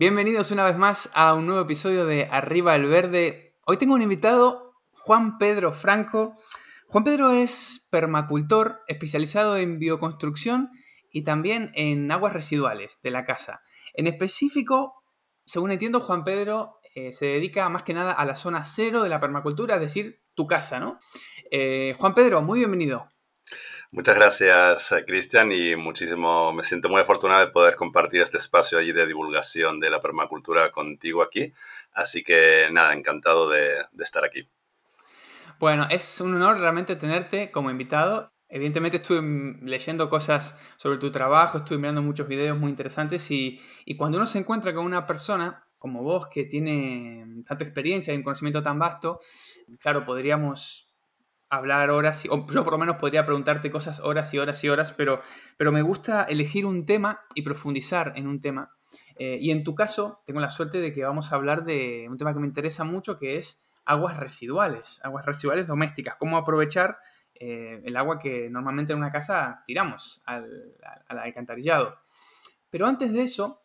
Bienvenidos una vez más a un nuevo episodio de Arriba el Verde. Hoy tengo un invitado, Juan Pedro Franco. Juan Pedro es permacultor especializado en bioconstrucción y también en aguas residuales de la casa. En específico, según entiendo, Juan Pedro eh, se dedica más que nada a la zona cero de la permacultura, es decir, tu casa, ¿no? Eh, Juan Pedro, muy bienvenido. Muchas gracias, eh, Cristian, y muchísimo, me siento muy afortunado de poder compartir este espacio allí de divulgación de la permacultura contigo aquí. Así que nada, encantado de, estar aquí. Bueno, es un honor realmente tenerte como invitado. Evidentemente estuve leyendo cosas sobre tu trabajo, estuve mirando muchos videos muy interesantes y, y, cuando uno se encuentra con una persona como vos que tiene tanta experiencia y un conocimiento tan vasto, claro, podríamos hablar horas, o yo por lo menos podría preguntarte cosas horas y horas y horas, pero, pero me gusta elegir un tema y profundizar en un tema. Eh, y en tu caso, tengo la suerte de que vamos a hablar de un tema que me interesa mucho, que es aguas residuales, aguas residuales domésticas, cómo aprovechar eh, el agua que normalmente en una casa tiramos al, al alcantarillado. Pero antes de eso,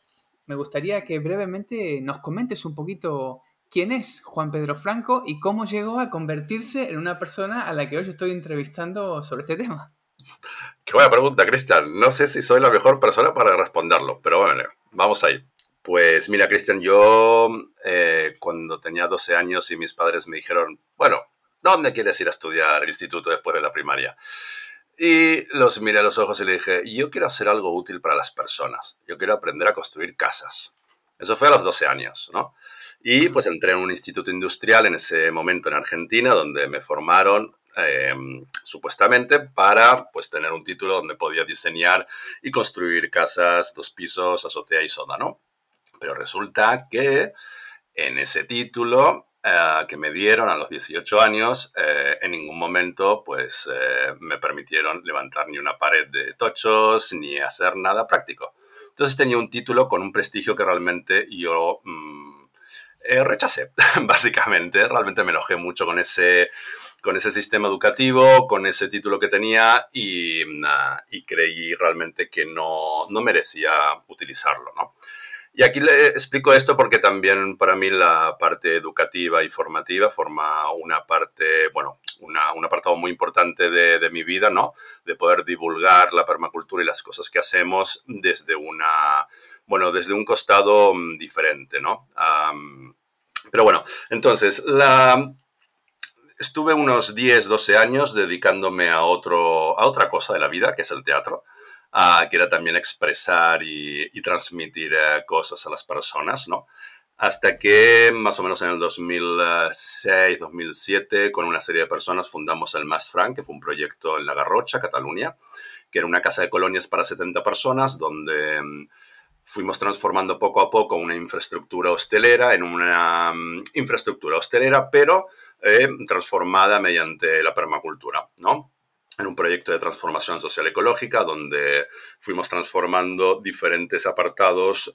me gustaría que brevemente nos comentes un poquito quién es Juan Pedro Franco y cómo llegó a convertirse en una persona a la que hoy estoy entrevistando sobre este tema. Qué buena pregunta, Cristian. No sé si soy la mejor persona para responderlo, pero bueno, vamos ahí. Pues mira, Cristian, yo eh, cuando tenía 12 años y mis padres me dijeron, bueno, ¿dónde quieres ir a estudiar el instituto después de la primaria? Y los miré a los ojos y le dije, yo quiero hacer algo útil para las personas. Yo quiero aprender a construir casas. Eso fue a los 12 años, ¿no? Y pues entré en un instituto industrial en ese momento en Argentina, donde me formaron em, supuestamente para pues tener un título donde podía diseñar y construir casas, dos pisos, azotea y soda, ¿no? Pero resulta que en ese título eh, que me dieron a los 18 años, eh, en ningún momento pues eh, me permitieron levantar ni una pared de tochos ni hacer nada práctico. Entonces tenía un título con un prestigio que realmente yo mm, eh, rechacé, básicamente. Realmente me enojé mucho con ese, con ese sistema educativo, con ese título que tenía y, y creí realmente que no, no merecía utilizarlo, ¿no? Y aquí le explico esto porque también para mí la parte educativa y formativa forma una parte, bueno, un apartado muy importante de, mi vida, ¿no? De poder divulgar la permacultura y las cosas que hacemos desde una, bueno, desde un costado mm, diferente, ¿no? pero bueno, entonces, la, estuve unos 10, 12 años dedicándome a, otro, a otra cosa de la vida, que es el teatro que era también expresar y, transmitir eh, cosas a las personas, ¿no? Hasta que más o menos en el 2006, 2007, con una serie de personas fundamos el Más Fran, que fue un proyecto en La Garrocha, Cataluña, que era una casa de colonias para 70 personas, donde mm, fuimos transformando poco a poco una infraestructura hostelera en una mm, infraestructura hostelera, pero eh, transformada mediante la permacultura, ¿no? En un proyecto de transformación social ecológica donde fuimos transformando diferentes apartados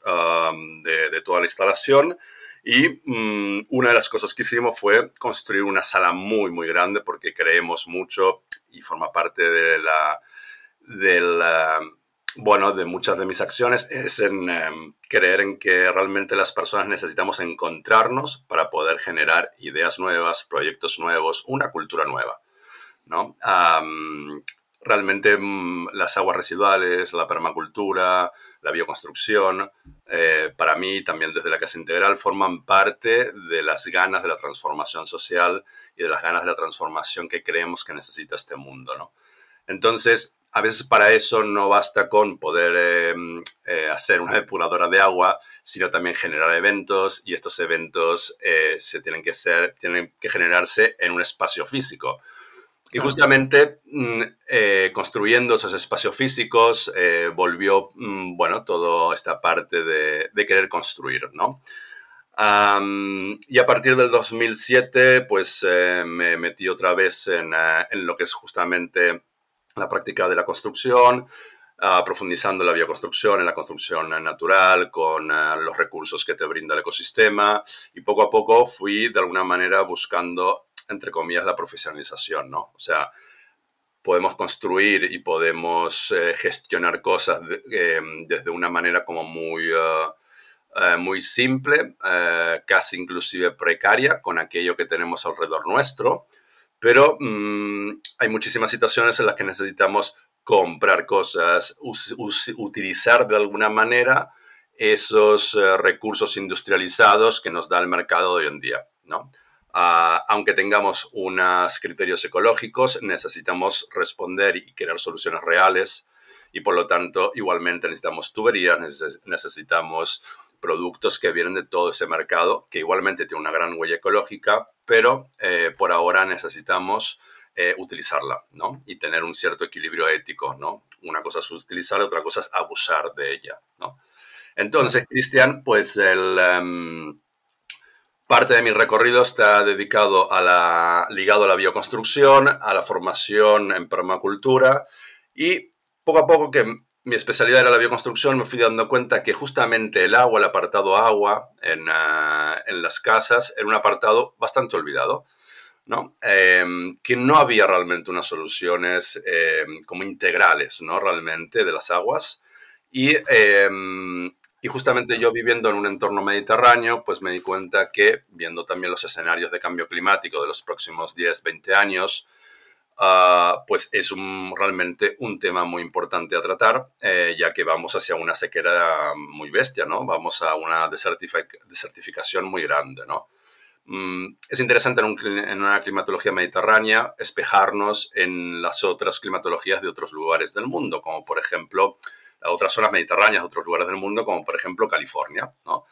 de, toda la instalación y mm, una de las cosas que hicimos fue construir una sala muy muy grande porque creemos mucho y forma parte de la, bueno, de muchas de mis acciones es en em, creer en que realmente las personas necesitamos encontrarnos para poder generar ideas nuevas, proyectos nuevos, una cultura nueva. ¿No? realmente mm, las aguas residuales, la permacultura, la bioconstrucción, eh, para mí también desde la Casa Integral forman parte de las ganas de la transformación social y de las ganas de la transformación que creemos que necesita este mundo. ¿no? Entonces, a veces para eso no basta con poder em, eh, hacer una depuradora de agua, sino también generar eventos y estos eventos eh, se tienen que, ser, tienen que generarse en un espacio físico Y justamente mm, eh, construyendo esos espacios físicos eh, volvió, mm, bueno, toda esta parte de, querer construir, ¿no? y a partir del 2007, pues eh, me metí otra vez en, en, lo que es justamente la práctica de la construcción, profundizando en la bioconstrucción, en la construcción natural, con los recursos que te brinda el ecosistema. Y poco a poco fui, de alguna manera, buscando entre comillas, la profesionalización, ¿no? O sea, podemos construir y podemos eh, gestionar cosas em, desde una manera como muy, eh, eh, muy simple, casi inclusive precaria, con aquello que tenemos alrededor nuestro, pero mm, hay muchísimas situaciones en las que necesitamos comprar cosas, utilizar de alguna manera esos recursos industrializados que nos da el mercado de hoy en día, ¿no? Ah, aunque tengamos unos criterios ecológicos, necesitamos responder y crear soluciones reales y por lo tanto igualmente necesitamos tuberías, necesitamos productos que vienen de todo ese mercado, que igualmente tiene una gran huella ecológica, pero eh, por ahora necesitamos eh, utilizarla, ¿no? Y tener un cierto equilibrio ético, ¿no? Una cosa es utilizarla, otra cosa es abusar de ella, ¿no? Entonces, Cristian, pues el... Em, Parte de mi recorrido está dedicado a la, ligado a la bioconstrucción, a la formación en permacultura y poco a poco que mi especialidad era la bioconstrucción me fui dando cuenta que justamente el agua, el apartado agua en, ah, en las casas era un apartado bastante olvidado. ¿no? Em, que no había realmente unas soluciones em, como integrales, ¿no? Realmente de las aguas. Y em, y justamente yo viviendo en un entorno mediterráneo, pues me di cuenta que, viendo también los escenarios de cambio climático de los próximos 10, 20 años, ah, pues es realmente un tema muy importante a tratar, eh, ya que vamos hacia una sequera muy bestia, ¿no? Vamos a una desertificación muy grande, ¿no? Mm, es interesante en, en, una climatología mediterránea espejarnos en las otras climatologías de otros lugares del mundo, como por ejemplo otras zonas mediterráneas, otros lugares del mundo, como por ejemplo California. ¿no?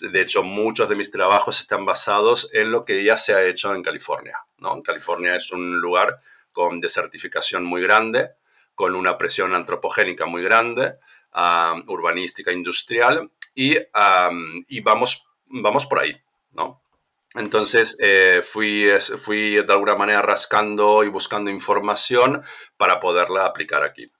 De hecho, muchos de mis trabajos están basados en lo que ya se ha hecho en California. ¿no? California es un lugar con desertificación muy grande, con una presión antropogénica muy grande, urbanística, industrial, y, y, vamos, vamos por ahí. ¿no? Entonces eh, fui, fui de alguna manera rascando y buscando información para poderla aplicar aquí.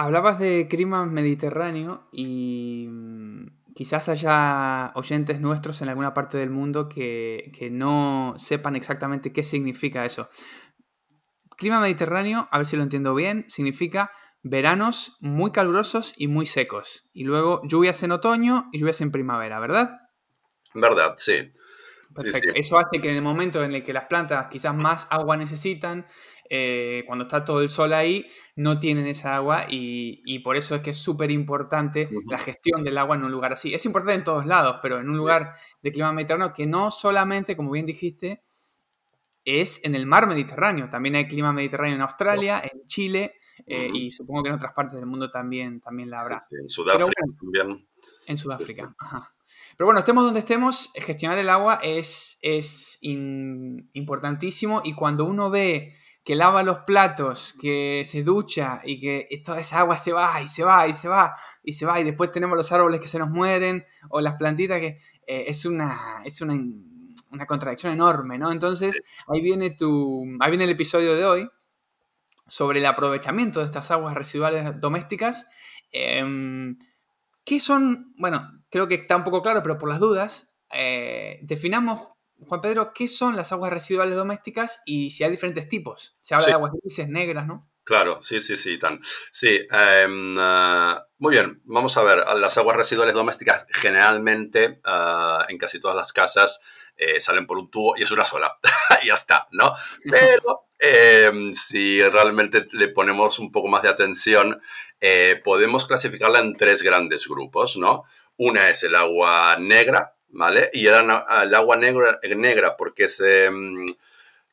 Hablabas de clima mediterráneo y mm, quizás haya oyentes nuestros en alguna parte del mundo que, no sepan exactamente qué significa eso. Clima mediterráneo, a ver si lo entiendo bien, significa veranos muy calurosos y muy secos. Y luego lluvias en otoño y lluvias en primavera, ¿verdad? Verdad, sí. Eso hace que en el momento en el que las plantas quizás más agua necesitan, eh, cuando está todo el sol ahí, no tienen esa agua y, por eso es que es súper importante la gestión del agua en un lugar así. Es importante en todos lados, pero en un lugar de clima mediterráneo que no solamente, como bien dijiste, es en el mar Mediterráneo. También hay clima mediterráneo en Australia, en Chile eh, y supongo que en otras partes del mundo también, también la habrá. en Sudáfrica también. En Sudáfrica, ajá. Pero bueno, estemos donde estemos, gestionar el agua es, es importantísimo y cuando uno ve que lava los platos, que se ducha y que toda esa agua se va y se va y se va y se va y después tenemos los árboles que se nos mueren o las plantitas que eh, es una es una, contradicción enorme, ¿no? Entonces ahí viene tu ahí viene el episodio de hoy sobre el aprovechamiento de estas aguas residuales domésticas. Eh, ¿Qué son? Bueno, creo que está un poco claro, pero por las dudas, eh, definamos Juan Pedro, ¿qué son las aguas residuales domésticas y si hay diferentes tipos? Se habla de aguas grises, negras, ¿no? Claro, sí, sí, sí, tan. Sí, em, eh, muy bien, vamos a ver, las aguas residuales domésticas generalmente eh, en casi todas las casas eh, salen por un tubo y es una sola, ya está, ¿no? Pero em, si realmente le ponemos un poco más de atención, podemos clasificarla en tres grandes grupos, ¿no? Una es el agua negra, ¿vale? Y el, agua negra, negra porque se mm,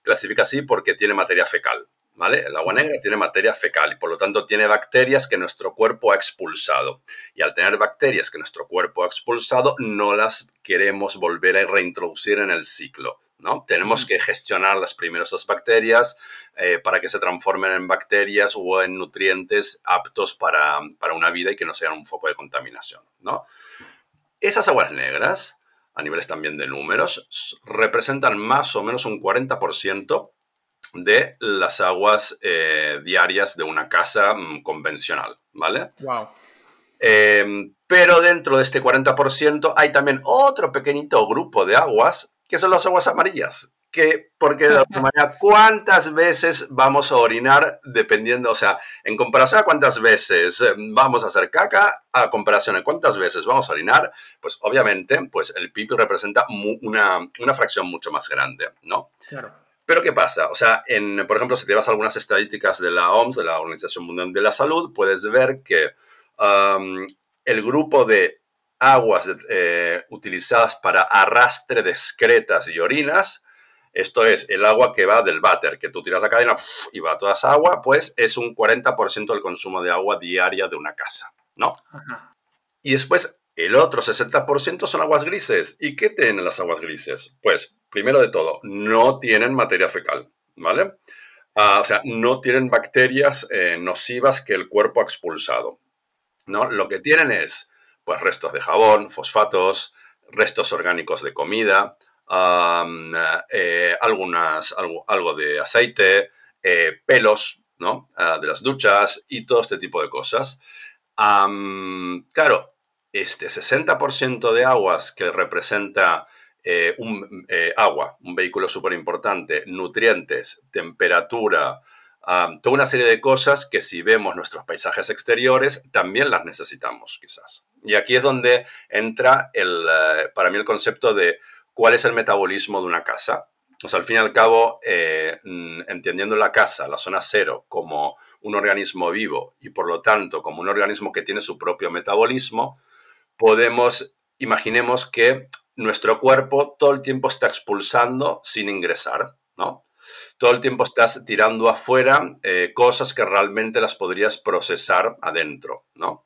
clasifica así porque tiene materia fecal, ¿vale? El agua negra tiene materia fecal y por lo tanto tiene bacterias que nuestro cuerpo ha expulsado. Y al tener bacterias que nuestro cuerpo ha expulsado, no las queremos volver a reintroducir en el ciclo, ¿no? Tenemos que gestionar las primeras bacterias eh, para que se transformen en bacterias o en nutrientes aptos para, para, una vida y que no sean un foco de contaminación, ¿no? Esas aguas negras, a niveles también de números, representan más o menos un 40% de las aguas eh, diarias de una casa mm, convencional, ¿vale? Wow. Em, pero dentro de este 40% hay también otro pequeñito grupo de aguas que son las aguas amarillas. Que, porque de alguna manera, ¿cuántas veces vamos a orinar dependiendo, o sea, en comparación a cuántas veces vamos a hacer caca, a comparación a cuántas veces vamos a orinar, pues obviamente, pues el pipi representa una, una fracción mucho más grande, ¿no? Claro. Pero ¿qué pasa? O sea, en, por ejemplo, si te vas a algunas estadísticas de la OMS, de la Organización Mundial de la Salud, puedes ver que el grupo de aguas eh, utilizadas para arrastre de excretas y orinas, esto es el agua que va del váter, que tú tiras la cadena y va toda esa agua, pues es un 40% del consumo de agua diaria de una casa, ¿no? Y después el otro 60% son aguas grises. ¿Y qué tienen las aguas grises? Pues, primero de todo, no tienen materia fecal, ¿vale? Ah, o sea, no tienen bacterias eh, nocivas que el cuerpo ha expulsado. ¿no? Lo que tienen es pues, restos de jabón, fosfatos, restos orgánicos de comida, eh, algunas, algo, de aceite, eh, pelos ¿no? Ah, de las duchas y todo este tipo de cosas. claro, este 60% de aguas que representa eh, un, agua, un vehículo súper importante, nutrientes, temperatura, toda una serie de cosas que si vemos nuestros paisajes exteriores también las necesitamos quizás. Y aquí es donde entra el, para mí el concepto de cuál es el metabolismo de una casa. O sea, al fin y al cabo, eh, entendiendo la casa, la zona cero, como un organismo vivo y por lo tanto como un organismo que tiene su propio metabolismo, podemos, imaginemos que nuestro cuerpo todo el tiempo está expulsando sin ingresar, ¿no? todo el tiempo estás tirando afuera eh, cosas que realmente las podrías procesar adentro, ¿no?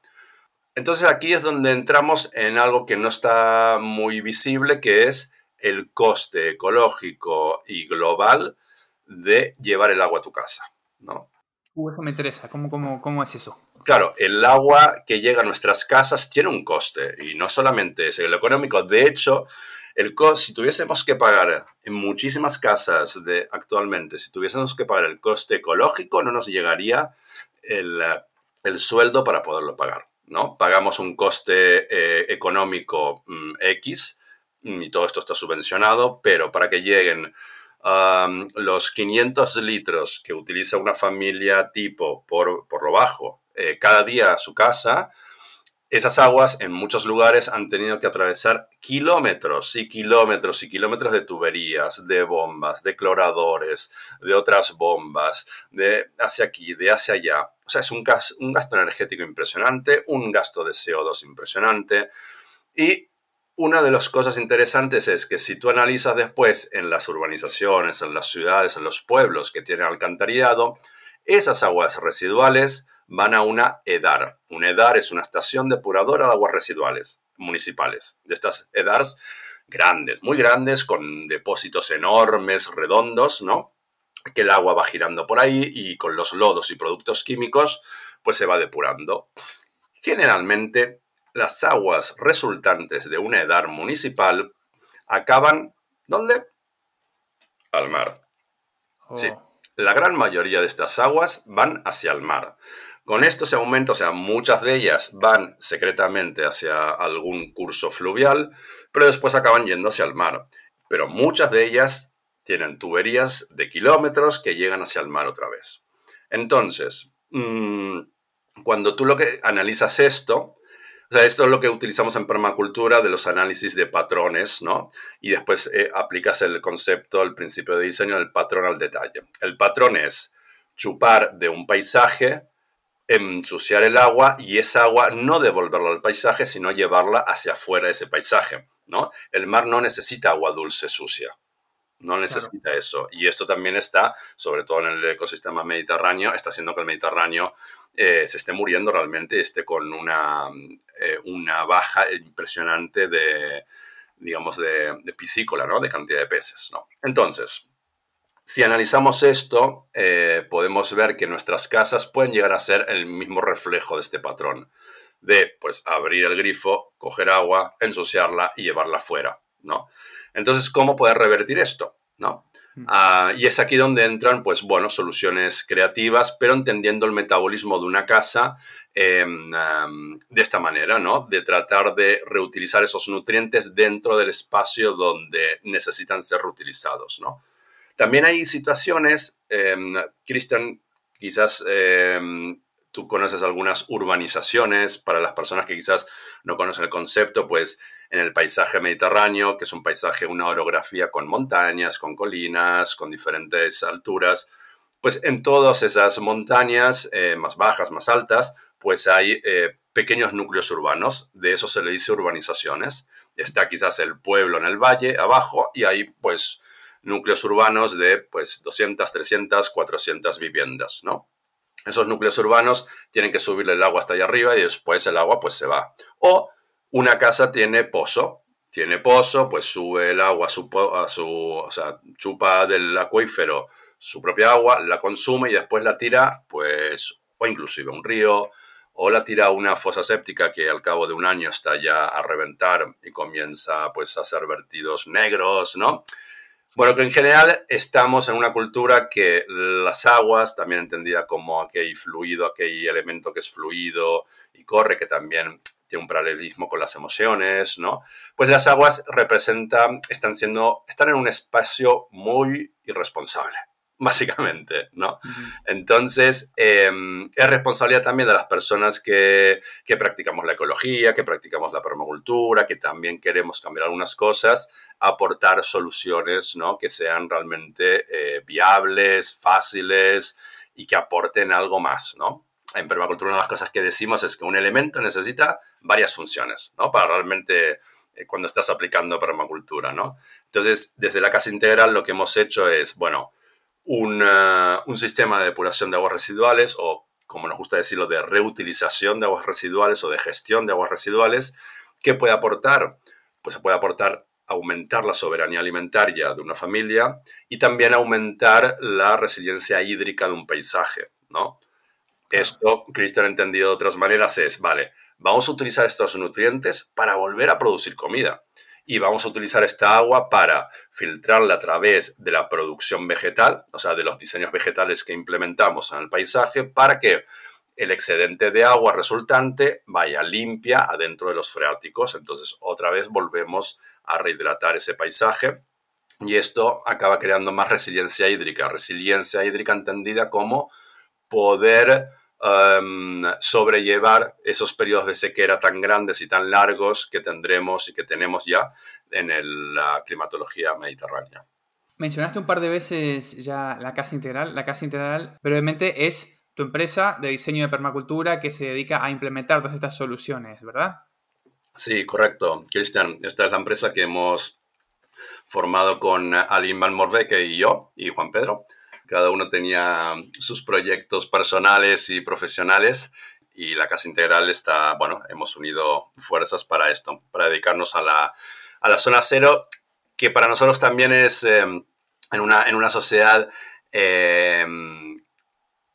Entonces aquí es donde entramos en algo que no está muy visible, que es el coste ecológico y global de llevar el agua a tu casa, ¿no? Uh, eso me interesa. ¿Cómo, cómo, cómo es eso? Claro, el agua que llega a nuestras casas tiene un coste y no solamente es el económico. De hecho, el coste, si tuviésemos que pagar en muchísimas casas de actualmente, si tuviésemos que pagar el coste ecológico, no nos llegaría el, sueldo para poderlo pagar. ¿no? Pagamos un coste eh, económico mm, X y todo esto está subvencionado, pero para que lleguen los 500 litros que utiliza una familia tipo por, por lo bajo eh, cada día a su casa, esas aguas en muchos lugares han tenido que atravesar kilómetros y kilómetros y kilómetros de tuberías, de bombas, de cloradores, de otras bombas, de hacia aquí, de hacia allá. O sea, es un, un gasto energético impresionante, un gasto de CO2 impresionante. Y una de las cosas interesantes es que si tú analizas después en las urbanizaciones, en las ciudades, en los pueblos que tienen alcantarillado, esas aguas residuales van a una EDAR. Un EDAR es una estación depuradora de aguas residuales municipales. De estas EDARs grandes, muy grandes, con depósitos enormes, redondos, ¿no? Que el agua va girando por ahí y con los lodos y productos químicos, pues se va depurando. Generalmente, las aguas resultantes de una EDAR municipal acaban, ¿dónde? Al mar. Sí. Oh. La gran mayoría de estas aguas van hacia el mar. Con esto se aumenta, o sea, muchas de ellas van secretamente hacia algún curso fluvial, pero después acaban yendo hacia el mar. Pero muchas de ellas tienen tuberías de kilómetros que llegan hacia el mar otra vez. Entonces, mm, cuando tú lo que analizas esto, o sea, esto es lo que utilizamos en permacultura de los análisis de patrones, ¿no? Y después eh, aplicas el concepto, el principio de diseño del patrón al detalle. El patrón es chupar de un paisaje ensuciar el agua y esa agua no devolverla al paisaje, sino llevarla hacia afuera de ese paisaje, ¿no? El mar no necesita agua dulce sucia, no necesita eso. Y esto también está, sobre todo en el ecosistema mediterráneo, está haciendo que el Mediterráneo eh, se esté muriendo realmente, esté con una, eh, una baja impresionante de, digamos, de, piscícola, ¿no? De cantidad de peces, ¿no? Entonces, si analizamos esto, eh, podemos ver que nuestras casas pueden llegar a ser el mismo reflejo de este patrón, de pues abrir el grifo, coger agua, ensuciarla y llevarla fuera, ¿no? Entonces, ¿cómo poder revertir esto? ¿No? Ah, y es aquí donde entran, pues bueno, soluciones creativas, pero entendiendo el metabolismo de una casa em, de esta manera, ¿no? De tratar de reutilizar esos nutrientes dentro del espacio donde necesitan ser reutilizados, ¿no? También hay situaciones, em, Cristian, quizás em, tú conoces algunas urbanizaciones, para las personas que quizás no conocen el concepto, pues en el paisaje mediterráneo, que es un paisaje, una orografía con montañas, con colinas, con diferentes alturas, pues en todas esas montañas, eh, más bajas, más altas, pues hay eh, pequeños núcleos urbanos, de eso se le dice urbanizaciones. Está quizás el pueblo en el valle, abajo, y hay pues núcleos urbanos de pues 200, 300, 400 viviendas, ¿no? Esos núcleos urbanos tienen que subirle el agua hasta allá arriba y después el agua pues se va. O una casa tiene pozo, tiene pozo, pues sube el agua a su, o sea, chupa del acuífero su propia agua, la consume y después la tira, pues, o inclusive un río, o la tira a una fosa séptica que al cabo de un año está ya a reventar y comienza pues a hacer vertidos negros, ¿no? Bueno, que en general estamos en una cultura que las aguas, también entendida como aquel fluido, aquel elemento que es fluido y corre, que también tiene un paralelismo con las emociones, ¿no? Pues las aguas representan, están siendo, están en un espacio muy irresponsable básicamente, ¿no? Entonces, em, es responsabilidad también de las personas que, que, practicamos la ecología, que practicamos la permacultura, que también queremos cambiar algunas cosas, aportar soluciones, ¿no? Que sean realmente eh, viables, fáciles y que aporten algo más, ¿no? En permacultura una de las cosas que decimos es que un elemento necesita varias funciones, ¿no? Para realmente eh, cuando estás aplicando permacultura, ¿no? Entonces, desde la casa integral lo que hemos hecho es, bueno, un sistema de depuración de aguas residuales o, como nos gusta decirlo, de reutilización de aguas residuales o de gestión de aguas residuales, que puede aportar, pues puede aportar aumentar la soberanía alimentaria de una familia y también aumentar la resiliencia hídrica de un paisaje, ¿no? Esto, Cristian entendido de otras maneras, es, vale, vamos a utilizar estos nutrientes para volver a producir comida y vamos a utilizar esta agua para filtrarla a través de la producción vegetal, o sea, de los diseños vegetales que implementamos en el paisaje, para que el excedente de agua resultante vaya limpia adentro de los freáticos. Entonces, otra vez volvemos a rehidratar ese paisaje y esto acaba creando más resiliencia hídrica. Resiliencia hídrica entendida como poder Em, sobrellevar esos periodos de sequera tan grandes y tan largos que tendremos y que tenemos ya en la climatología mediterránea. Mencionaste un par de veces ya la Casa Integral. La Casa Integral brevemente es tu empresa de diseño de permacultura que se dedica a implementar todas estas soluciones, ¿verdad? Sí, correcto. Cristian, esta es la empresa que hemos formado con Alim Van y yo y Juan Pedro cada uno tenía sus proyectos personales y profesionales y la Casa Integral está, bueno, hemos unido fuerzas para esto, para dedicarnos a la, a la zona cero, que para nosotros también es em, en, una, en una sociedad, em,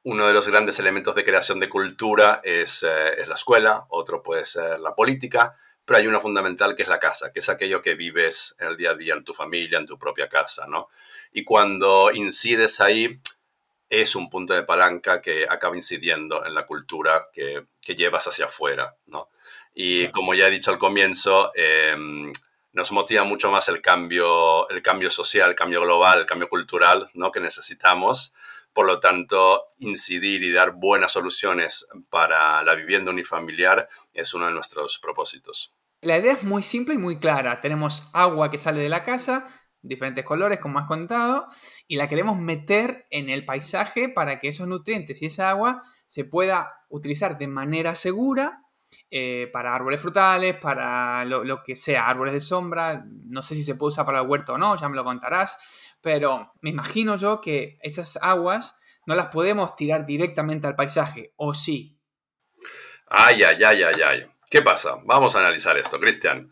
uno de los grandes elementos de creación de cultura es, eh, es la escuela, otro puede ser la política, pero hay una fundamental que es la casa, que es aquello que vives en el día a día, en tu familia, en tu propia casa, ¿no? Y cuando incides ahí, es un punto de palanca que acaba incidiendo en la cultura que, llevas hacia afuera, ¿no? Y como ya he dicho al comienzo, em, nos motiva mucho más el cambio, el cambio social, el cambio global, el cambio cultural, ¿no? Que necesitamos. Por lo tanto, incidir y dar buenas soluciones para la vivienda unifamiliar es uno de nuestros propósitos. La idea es muy simple y muy clara. Tenemos agua que sale de la casa, diferentes colores, como has contado, y la queremos meter en el paisaje para que esos nutrientes y esa agua se pueda utilizar de manera segura eh, para árboles frutales, para lo, que sea, árboles de sombra. No sé si se puede usar para el huerto o no, ya me lo contarás, pero me imagino yo que esas aguas no las podemos tirar directamente al paisaje, ¿o sí? Ay, ay, ay, ay, ay. ¿Qué pasa? Vamos a analizar esto, Cristian.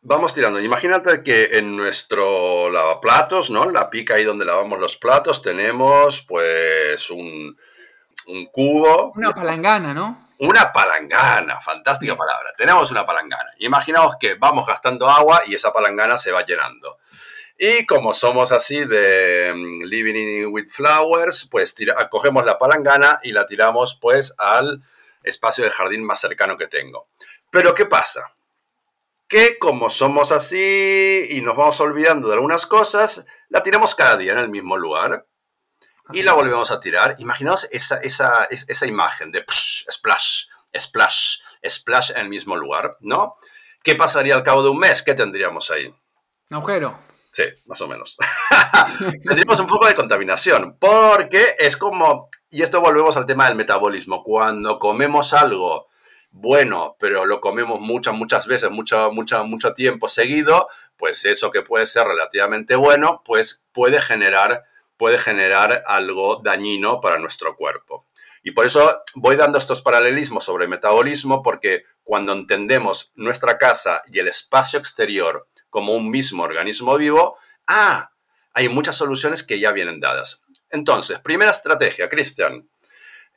vamos tirando. Imagínate que en nuestro lavaplatos, ¿no? La pica ahí donde lavamos los platos, tenemos pues un, un cubo. Una palangana, ¿no? Una palangana, fantástica palabra. Tenemos una palangana. Imaginaos que vamos gastando agua y esa palangana se va llenando. Y como somos así de mm, Living with Flowers, pues cogemos la palangana y la tiramos pues al espacio de jardín más cercano que tengo. Pero ¿qué pasa? Que como somos así y nos vamos olvidando de algunas cosas, la tiramos cada día en el mismo lugar y la volvemos a tirar. Imaginaos esa, esa, esa imagen de splash, splash, splash en el mismo lugar, ¿no? ¿Qué pasaría al cabo de un mes? ¿Qué tendríamos ahí? Un agujero. Sí, más o menos. Tendríamos un poco de contaminación, porque es como, y esto volvemos al tema del metabolismo, cuando comemos algo bueno, pero lo comemos muchas, muchas veces, mucho, mucho, mucho tiempo seguido, pues eso que puede ser relativamente bueno, pues puede generar, puede generar algo dañino para nuestro cuerpo. Y por eso voy dando estos paralelismos sobre metabolismo, porque cuando entendemos nuestra casa y el espacio exterior como un mismo organismo vivo, ah, hay muchas soluciones que ya vienen dadas. Entonces, primera estrategia, Cristian,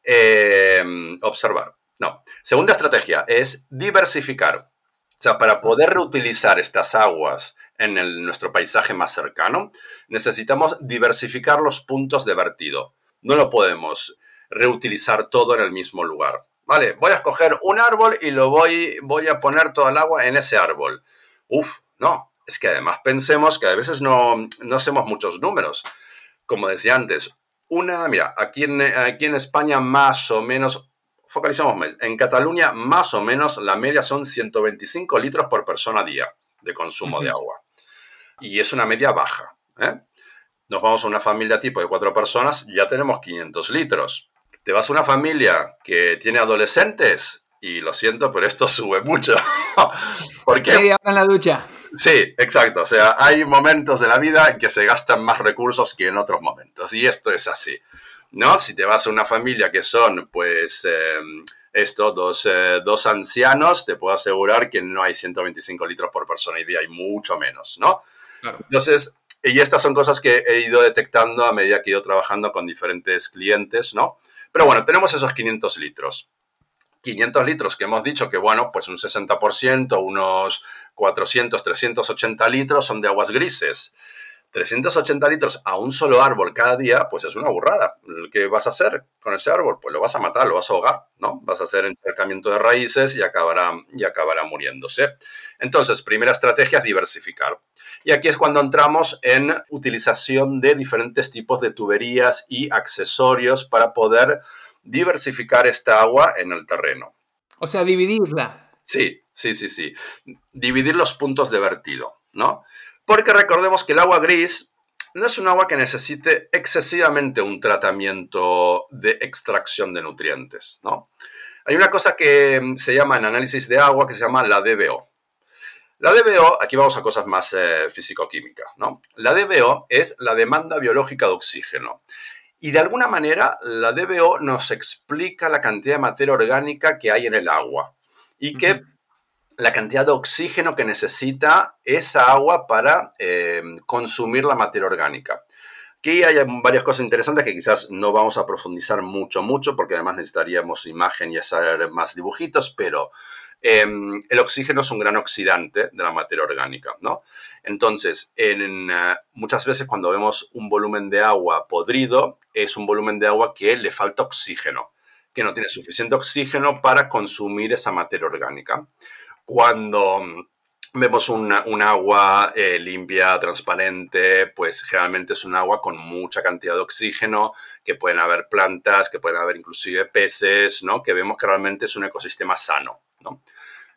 eh, observar. No, segunda estrategia es diversificar. O sea, para poder reutilizar estas aguas en nuestro paisaje más cercano, necesitamos diversificar los puntos de vertido. No lo podemos reutilizar todo en el mismo lugar. Vale, voy a escoger un árbol y lo voy, voy a poner toda el agua en ese árbol. Uf, no, es que además pensemos que a veces no, no hacemos muchos números. Como decía antes, una, mira, aquí en, aquí en España más o menos, focalizamos en Cataluña más o menos la media son 125 litros por persona a día de consumo de agua. Y es una media baja. ¿eh? Nos vamos a una familia tipo de cuatro personas, ya tenemos 500 litros. Te vas a una familia que tiene adolescentes y lo siento, pero esto sube mucho. ¿Por qué? Media en la ducha. Sí, exacto. O sea, hay momentos de la vida en que se gastan más recursos que en otros momentos. Y esto es así. ¿No? Si te vas a una familia que son, pues, em, esto, dos, eh, dos, ancianos, te puedo asegurar que no hay 125 litros por persona y día, hay mucho menos, ¿no? Entonces, y estas son cosas que he ido detectando a medida que he ido trabajando con diferentes clientes, ¿no? Pero bueno, tenemos esos 500 litros. 500 litros que hemos dicho que, bueno, pues un 60%, unos 400, 380 litros son de aguas grises. 380 litros a un solo árbol cada día, pues es una burrada. ¿Qué vas a hacer con ese árbol? Pues lo vas a matar, lo vas a ahogar, ¿no? Vas a hacer intercambiamiento de raíces y acabará, y acabará muriéndose. Entonces, primera estrategia es diversificar. Y aquí es cuando entramos en utilización de diferentes tipos de tuberías y accesorios para poder diversificar esta agua en el terreno. O sea, dividirla. Sí, sí, sí, sí. Dividir los puntos de vertido, ¿no? Porque recordemos que el agua gris no es un agua que necesite excesivamente un tratamiento de extracción de nutrientes. Hay una cosa que se llama en análisis de agua que se llama la DBO. La DBO, aquí vamos a cosas más eh, físico-químicas, ¿no? La DBO es la demanda biológica de oxígeno. Y de alguna manera la DBO nos explica la cantidad de materia orgánica que hay en el agua y que la cantidad de oxígeno que necesita esa agua para eh, consumir la materia orgánica. Aquí hay varias cosas interesantes que quizás no vamos a profundizar mucho, mucho, porque además necesitaríamos imagen y hacer más dibujitos, pero Em, el oxígeno es un gran oxidante de la materia orgánica, ¿no? Entonces, en, eh, muchas veces cuando vemos un volumen de agua podrido, es un volumen de agua que le falta oxígeno, que no tiene suficiente oxígeno para consumir esa materia orgánica. Cuando mm, vemos un agua eh, limpia, transparente, pues generalmente es un agua con mucha cantidad de oxígeno, que pueden haber plantas, que pueden haber inclusive peces, ¿no? Que vemos que realmente es un ecosistema sano.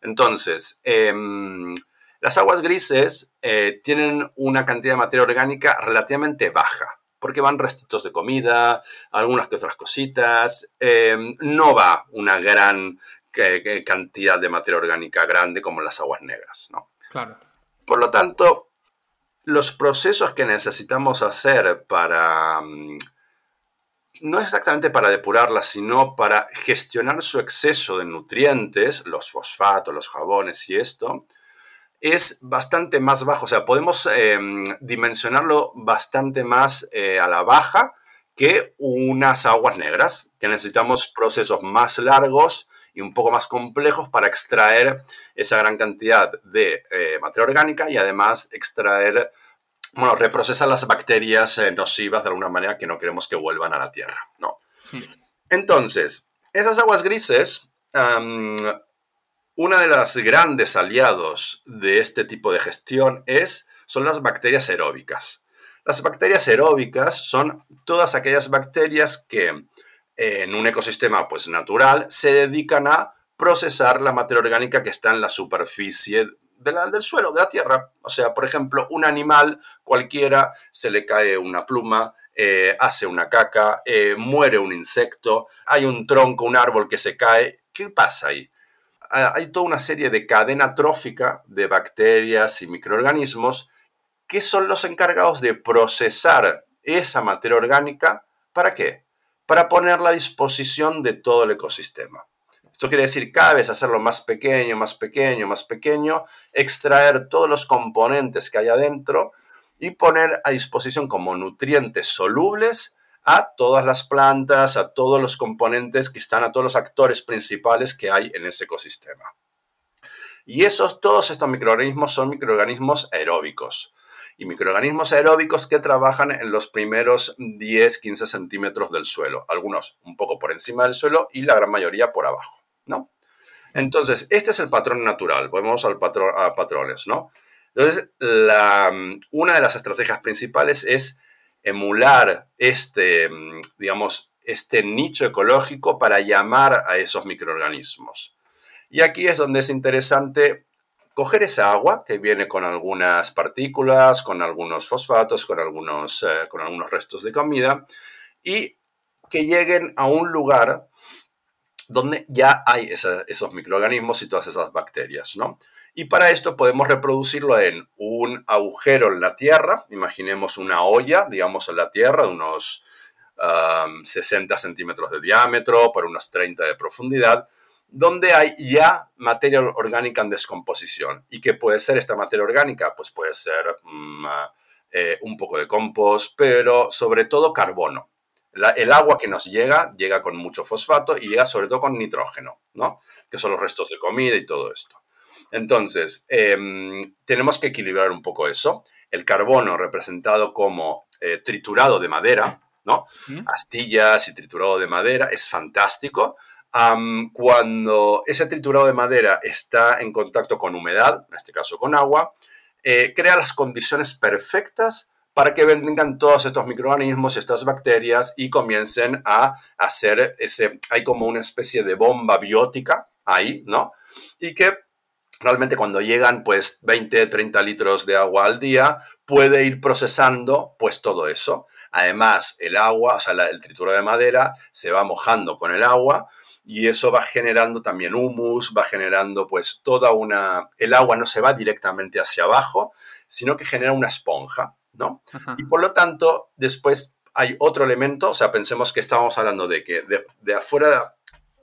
Entonces, em, las aguas grises eh, tienen una cantidad de materia orgánica relativamente baja, porque van restitos de comida, algunas que otras cositas. Em, no va una gran cantidad de materia orgánica grande como las aguas negras, ¿no? Claro. Por lo tanto, los procesos que necesitamos hacer para mm, no exactamente para depurarla, sino para gestionar su exceso de nutrientes, los fosfatos, los jabones y esto, es bastante más bajo, o sea, podemos em, dimensionarlo bastante más eh, a la baja que unas aguas negras, que necesitamos procesos más largos y un poco más complejos para extraer esa gran cantidad de eh, materia orgánica y además extraer, bueno, reprocesar las bacterias eh, nocivas de alguna manera que no queremos que vuelvan a la Tierra, ¿no? Entonces, esas aguas grises, una de las grandes aliados de este tipo de gestión es, son las bacterias aeróbicas. Las bacterias aeróbicas son todas aquellas bacterias que eh, en un ecosistema pues, natural se dedican a procesar la materia orgánica que está en la superficie del suelo, de la tierra. O sea, por ejemplo, un animal cualquiera se le cae una pluma, eh, hace una caca, eh, muere un insecto, hay un tronco, un árbol que se cae. ¿Qué pasa ahí? hay toda una serie de cadena trófica de bacterias y microorganismos que son los encargados de procesar esa materia orgánica. ¿Para qué? Para ponerla a disposición de todo el ecosistema. Esto quiere decir cada vez hacerlo más pequeño, más pequeño, más pequeño, extraer todos los componentes que hay adentro y poner a disposición como nutrientes solubles a todas las plantas, a todos los componentes que están, a todos los actores principales que hay en ese ecosistema. Y esos, todos estos microorganismos son microorganismos aeróbicos. Y microorganismos aeróbicos que trabajan en los primeros 10-15 centímetros del suelo. Algunos un poco por encima del suelo y la gran mayoría por abajo, ¿no? Entonces, este es el patrón natural. Volvemos al patrón, a patrones, ¿no? Entonces, una de las estrategias principales es emular este, digamos, este nicho ecológico para llamar a esos microorganismos. Y aquí es donde es interesante coger esa agua que viene con algunas partículas, con algunos fosfatos, con algunos, eh, con algunos restos de comida, y que lleguen a un lugar donde ya hay esos microorganismos y todas esas bacterias, ¿no? Y para esto podemos reproducirlo en un agujero en la tierra, imaginemos una olla, digamos, en la tierra de unos 60 centímetros de diámetro por unos 30 de profundidad, donde hay ya materia orgánica en descomposición. ¿Y qué puede ser esta materia orgánica? Pues puede ser mm, eh, un poco de compost, pero sobre todo carbono el agua que nos llega llega con mucho fosfato y llega sobre todo con nitrógeno, ¿no? Que son los restos de comida y todo esto. Entonces, em, tenemos que equilibrar un poco eso. El carbono representado como eh, triturado de madera, ¿no? Astillas y triturado de madera es fantástico. Cuando ese triturado de madera está en contacto con humedad, en este caso con agua, eh, crea las condiciones perfectas para que vengan todos estos microorganismos, estas bacterias y comiencen a hacer ese, hay como una especie de bomba biótica ahí, ¿no? Y que realmente cuando llegan pues 20, 30 litros de agua al día, puede ir procesando pues todo eso. Además, el agua, o sea, el trituro de madera se va mojando con el agua y eso va generando también humus, va generando pues toda una... El agua no se va directamente hacia abajo, sino que genera una esponja. ¿no? Y por lo tanto, después hay otro elemento, o sea, pensemos que estábamos hablando de que de, afuera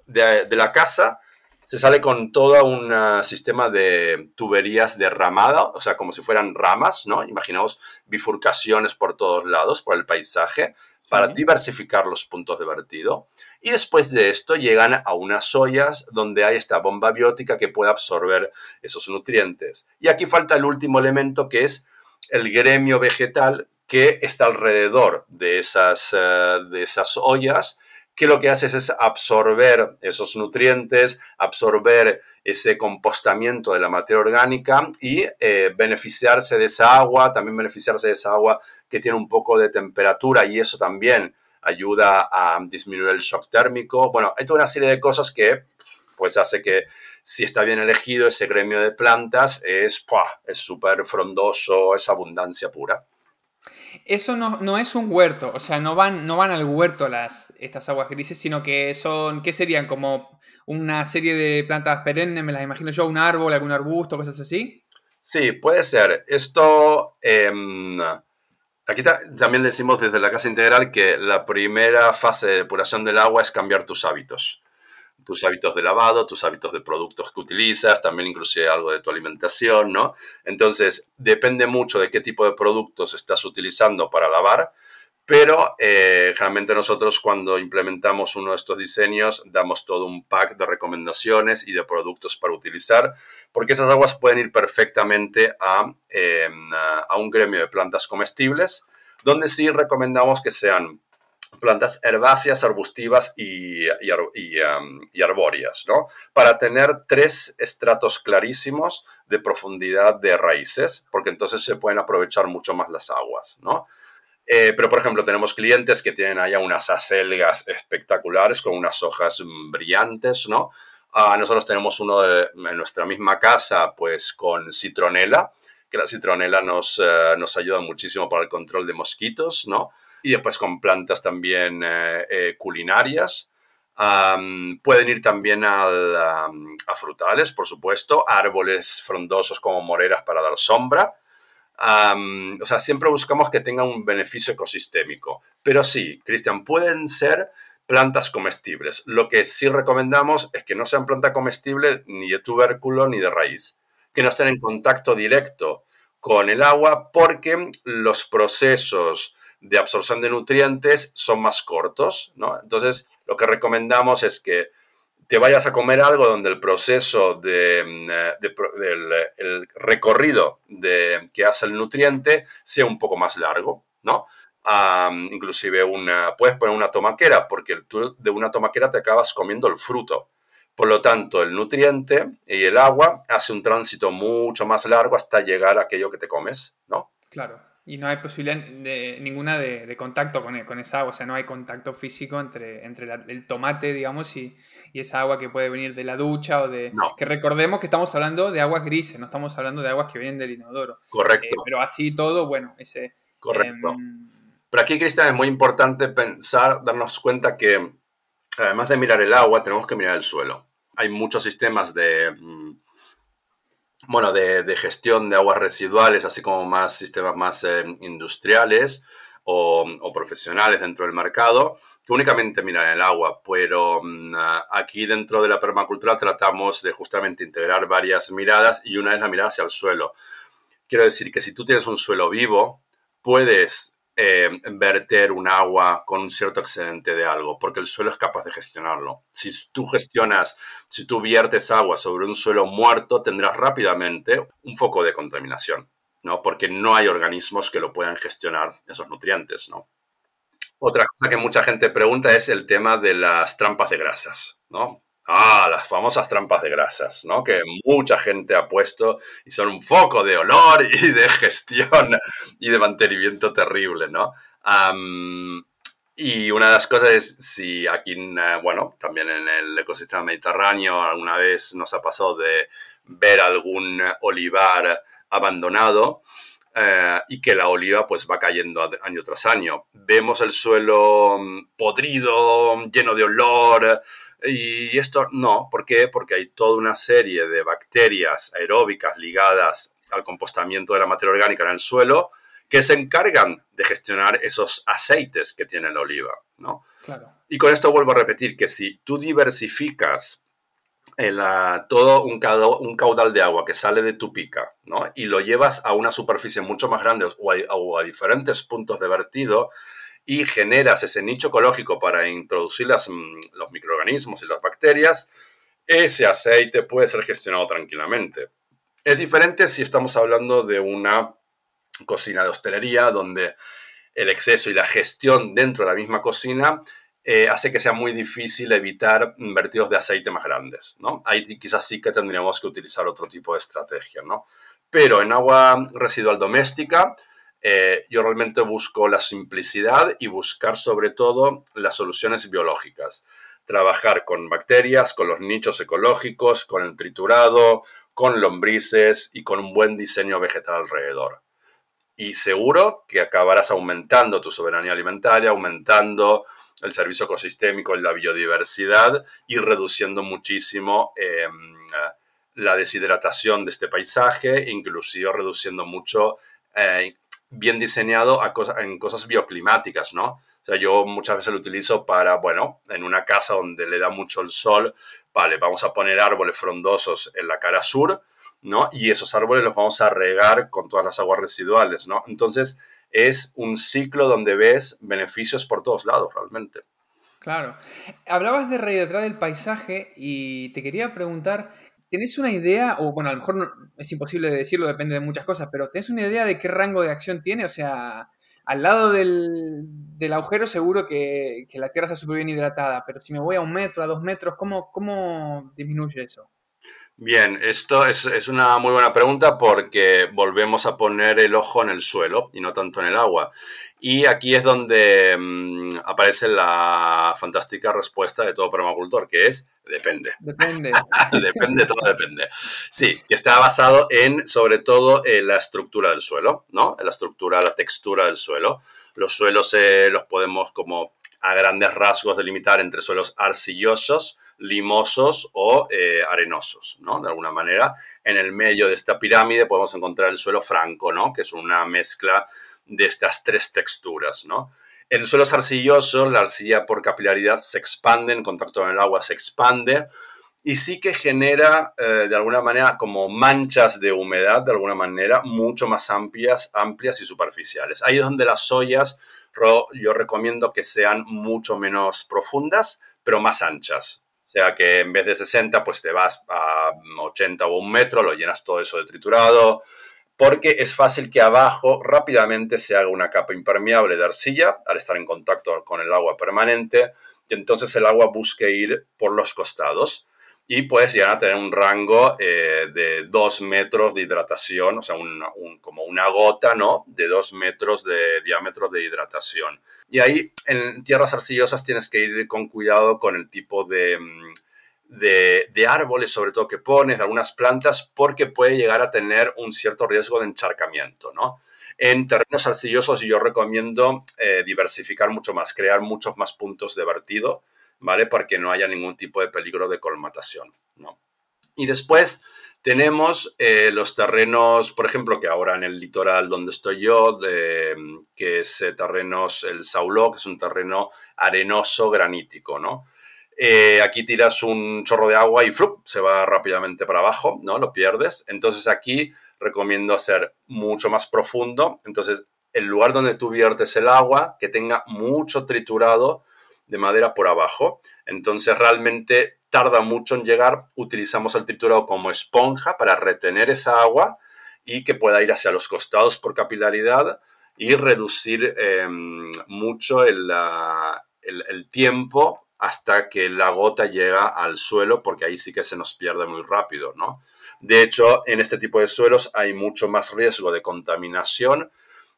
de, la casa se sale con todo un sistema de tuberías derramada, o sea, como si fueran ramas, ¿no? Imaginaos bifurcaciones por todos lados, por el paisaje, para diversificar los puntos de vertido. Y después de esto llegan a unas ollas donde hay esta bomba biótica que puede absorber esos nutrientes. Y aquí falta el último elemento que es el gremio vegetal que está alrededor de esas, eh, de esas ollas, que lo que hace es absorber esos nutrientes, absorber ese compostamiento de la materia orgánica y eh, beneficiarse de esa agua, también beneficiarse de esa agua que tiene un poco de temperatura y eso también ayuda a disminuir el shock térmico. Bueno, hay toda una serie de cosas que pues hace que si está bien elegido ese gremio de plantas es súper frondoso, es abundancia pura. Eso no, es un huerto, o sea, no van, no van al huerto las, estas aguas grises, sino que son, ¿qué serían? Como una serie de plantas perennes, me las imagino yo, un árbol, algún arbusto, cosas así. Sí, puede ser. Esto, em, aquí también decimos desde la casa integral que la primera fase de depuración del agua es cambiar tus hábitos tus hábitos de lavado, tus hábitos de productos que utilizas, también inclusive algo de tu alimentación, ¿no? Entonces, depende mucho de qué tipo de productos estás utilizando para lavar, pero eh, generalmente nosotros cuando implementamos uno de estos diseños damos todo un pack de recomendaciones y de productos para utilizar, porque esas aguas pueden ir perfectamente a, em, a un gremio de plantas comestibles, donde sí recomendamos que sean plantas herbáceas, arbustivas y, y, arbóreas, ¿no? Para tener tres estratos clarísimos de profundidad de raíces, porque entonces se pueden aprovechar mucho más las aguas, ¿no? Eh, pero, por ejemplo, tenemos clientes que tienen allá unas acelgas espectaculares con unas hojas brillantes, ¿no? Ah, nosotros tenemos uno en nuestra misma casa, pues con citronela, que la citronela nos, eh, nos ayuda muchísimo para el control de mosquitos, ¿no? Y después con plantas también eh, eh, culinarias. pueden ir también a frutales, por supuesto, árboles frondosos como moreras para dar sombra. o sea, siempre buscamos que tengan un beneficio ecosistémico. Pero sí, Cristian, pueden ser plantas comestibles. Lo que sí recomendamos es que no sean planta comestible ni de tubérculo ni de raíz, que no estén en contacto directo con el agua porque los procesos de absorción de nutrientes son más cortos, ¿no? Entonces, lo que recomendamos es que te vayas a comer algo donde el proceso de, mm, del el recorrido de, que hace el nutriente sea un poco más largo, ¿no? inclusive una, puedes poner una tomaquera, porque tú de una tomaquera te acabas comiendo el fruto. Por lo tanto, el nutriente y el agua hace un tránsito mucho más largo hasta llegar a aquello que te comes, ¿no? Claro y no hay posibilidad de, ninguna de, contacto con, con, esa agua, o sea, no hay contacto físico entre, entre el tomate, digamos, y, y, esa agua que puede venir de la ducha o de... Que recordemos que estamos hablando de aguas grises, no estamos hablando de aguas que vienen del inodoro. Correcto. Eh, pero así todo, bueno, ese... Correcto. Em, pero aquí, Cristian, es muy importante pensar, darnos cuenta que además de mirar el agua, tenemos que mirar el suelo. Hay muchos sistemas de... Bueno, de, gestión de aguas residuales, así como más sistemas más eh, industriales o, profesionales dentro del mercado, que únicamente miran el agua, pero mm, aquí dentro de la permacultura tratamos de justamente integrar varias miradas y una es la mirada hacia el suelo. Quiero decir que si tú tienes un suelo vivo, puedes eh, verter un agua con un cierto excedente de algo, porque el suelo es capaz de gestionarlo. Si tú gestionas, si tú viertes agua sobre un suelo muerto, tendrás rápidamente un foco de contaminación, ¿no? Porque no hay organismos que lo puedan gestionar esos nutrientes, ¿no? Otra cosa que mucha gente pregunta es el tema de las trampas de grasas, ¿no? Ah, las famosas trampas de grasas, ¿no? Que mucha gente ha puesto y son un foco de olor y de gestión y de mantenimiento terrible, ¿no? y una de las cosas es si aquí, eh, bueno, también en el ecosistema mediterráneo alguna vez nos ha pasado de ver algún olivar abandonado eh, y que la oliva pues va cayendo año tras año. Vemos el suelo mm, podrido, lleno de olor, y esto no, ¿por qué? Porque hay toda una serie de bacterias aeróbicas ligadas al compostamiento de la materia orgánica en el suelo que se encargan de gestionar esos aceites que tiene la oliva, ¿no? Y con esto vuelvo a repetir que si tú diversificas todo un caudal, un caudal, de agua que sale de tu pica, ¿no? Y lo llevas a una superficie mucho más grande o a diferentes puntos de vertido, y generas ese nicho ecológico para introducir mm, los microorganismos y las bacterias, ese aceite puede ser gestionado tranquilamente. Es diferente si estamos hablando de una cocina de hostelería donde el exceso y la gestión dentro de la misma cocina eh, hace que sea muy difícil evitar vertidos de aceite más grandes, ¿no? Ahí quizás sí que tendríamos que utilizar otro tipo de estrategia, ¿no? Pero en agua residual doméstica, eh, yo realmente busco la simplicidad y buscar sobre todo las soluciones biológicas. Trabajar con bacterias, con los nichos ecológicos, con el triturado, con lombrices y con un buen diseño vegetal alrededor. Y seguro que acabarás aumentando tu soberanía alimentaria, aumentando el servicio ecosistémico y la biodiversidad y reduciendo muchísimo em, la deshidratación de este paisaje, inclusive reduciendo mucho eh, bien diseñado en cosas bioclimáticas, ¿no? O sea, yo muchas veces lo utilizo para, bueno, en una casa donde le da mucho el sol, vale, vamos a poner árboles frondosos en la cara sur, ¿no? Y esos árboles los vamos a regar con todas las aguas residuales, ¿no? Entonces, es un ciclo donde ves beneficios por todos lados, realmente. Claro. Hablabas de detrás del paisaje y te quería preguntar, ¿tenés una idea, o bueno, a lo mejor es imposible decirlo, depende de muchas cosas, pero ¿tenés una idea de qué rango de acción tiene? O sea, al lado del, agujero seguro que, la tierra está súper bien hidratada, pero si me voy a un metro, a dos metros, ¿cómo, cómo disminuye eso? Bien, esto es, una muy buena pregunta porque volvemos a poner el ojo en el suelo y no tanto en el agua. Y aquí es donde mm, aparece la fantástica respuesta de todo permacultor, que es depende. Depende. depende, todo depende. Sí, que está basado en, sobre todo, en la estructura del suelo, ¿no? En la estructura, la textura del suelo. Los suelos eh, los podemos como a grandes rasgos delimitar entre suelos arcillosos, limosos o eh, arenosos, ¿no? De alguna manera, en el medio de esta pirámide podemos encontrar el suelo franco, ¿no? Que es una mezcla de estas tres texturas, ¿no? En suelos arcillosos, la arcilla por capilaridad se expande, en contacto con el agua se expande, y sí que genera eh, de alguna manera como manchas de humedad, de alguna manera, mucho más amplias, amplias y superficiales. Ahí es donde las ollas yo recomiendo que sean mucho menos profundas, pero más anchas. O sea que en vez de 60, pues te vas a 80 o un metro, lo llenas todo eso de triturado, porque es fácil que abajo rápidamente se haga una capa impermeable de arcilla al estar en contacto con el agua permanente, y entonces el agua busque ir por los costados y puedes llegar a tener un rango eh, de dos metros de hidratación, o sea, como una gota, ¿no? De dos metros de diámetro de hidratación. Y ahí en tierras arcillosas tienes que ir con cuidado con el tipo de, mm, de, de, árboles, sobre todo que pones, de algunas plantas, porque puede llegar a tener un cierto riesgo de encharcamiento, ¿no? En terrenos arcillosos yo recomiendo eh, diversificar mucho más, crear muchos más puntos de vertido ¿vale? Para que no haya ningún tipo de peligro de colmatación, ¿no? Y después tenemos eh, los terrenos, por ejemplo, que ahora en el litoral donde estoy yo, que es eh, terrenos, el Sauló, que es un terreno arenoso granítico, ¿no? Eh, aquí tiras un chorro de agua y ¡flup! se va rápidamente para abajo, ¿no? Lo pierdes. Entonces aquí recomiendo hacer mucho más profundo. Entonces, el lugar donde tú viertes el agua, que tenga mucho triturado, de madera por abajo. Entonces realmente tarda mucho en llegar. Utilizamos el triturado como esponja para retener esa agua y que pueda ir hacia los costados por capilaridad y reducir em, mucho el, el, tiempo hasta que la gota llega al suelo, porque ahí sí que se nos pierde muy rápido, ¿no? De hecho, en este tipo de suelos hay mucho más riesgo de contaminación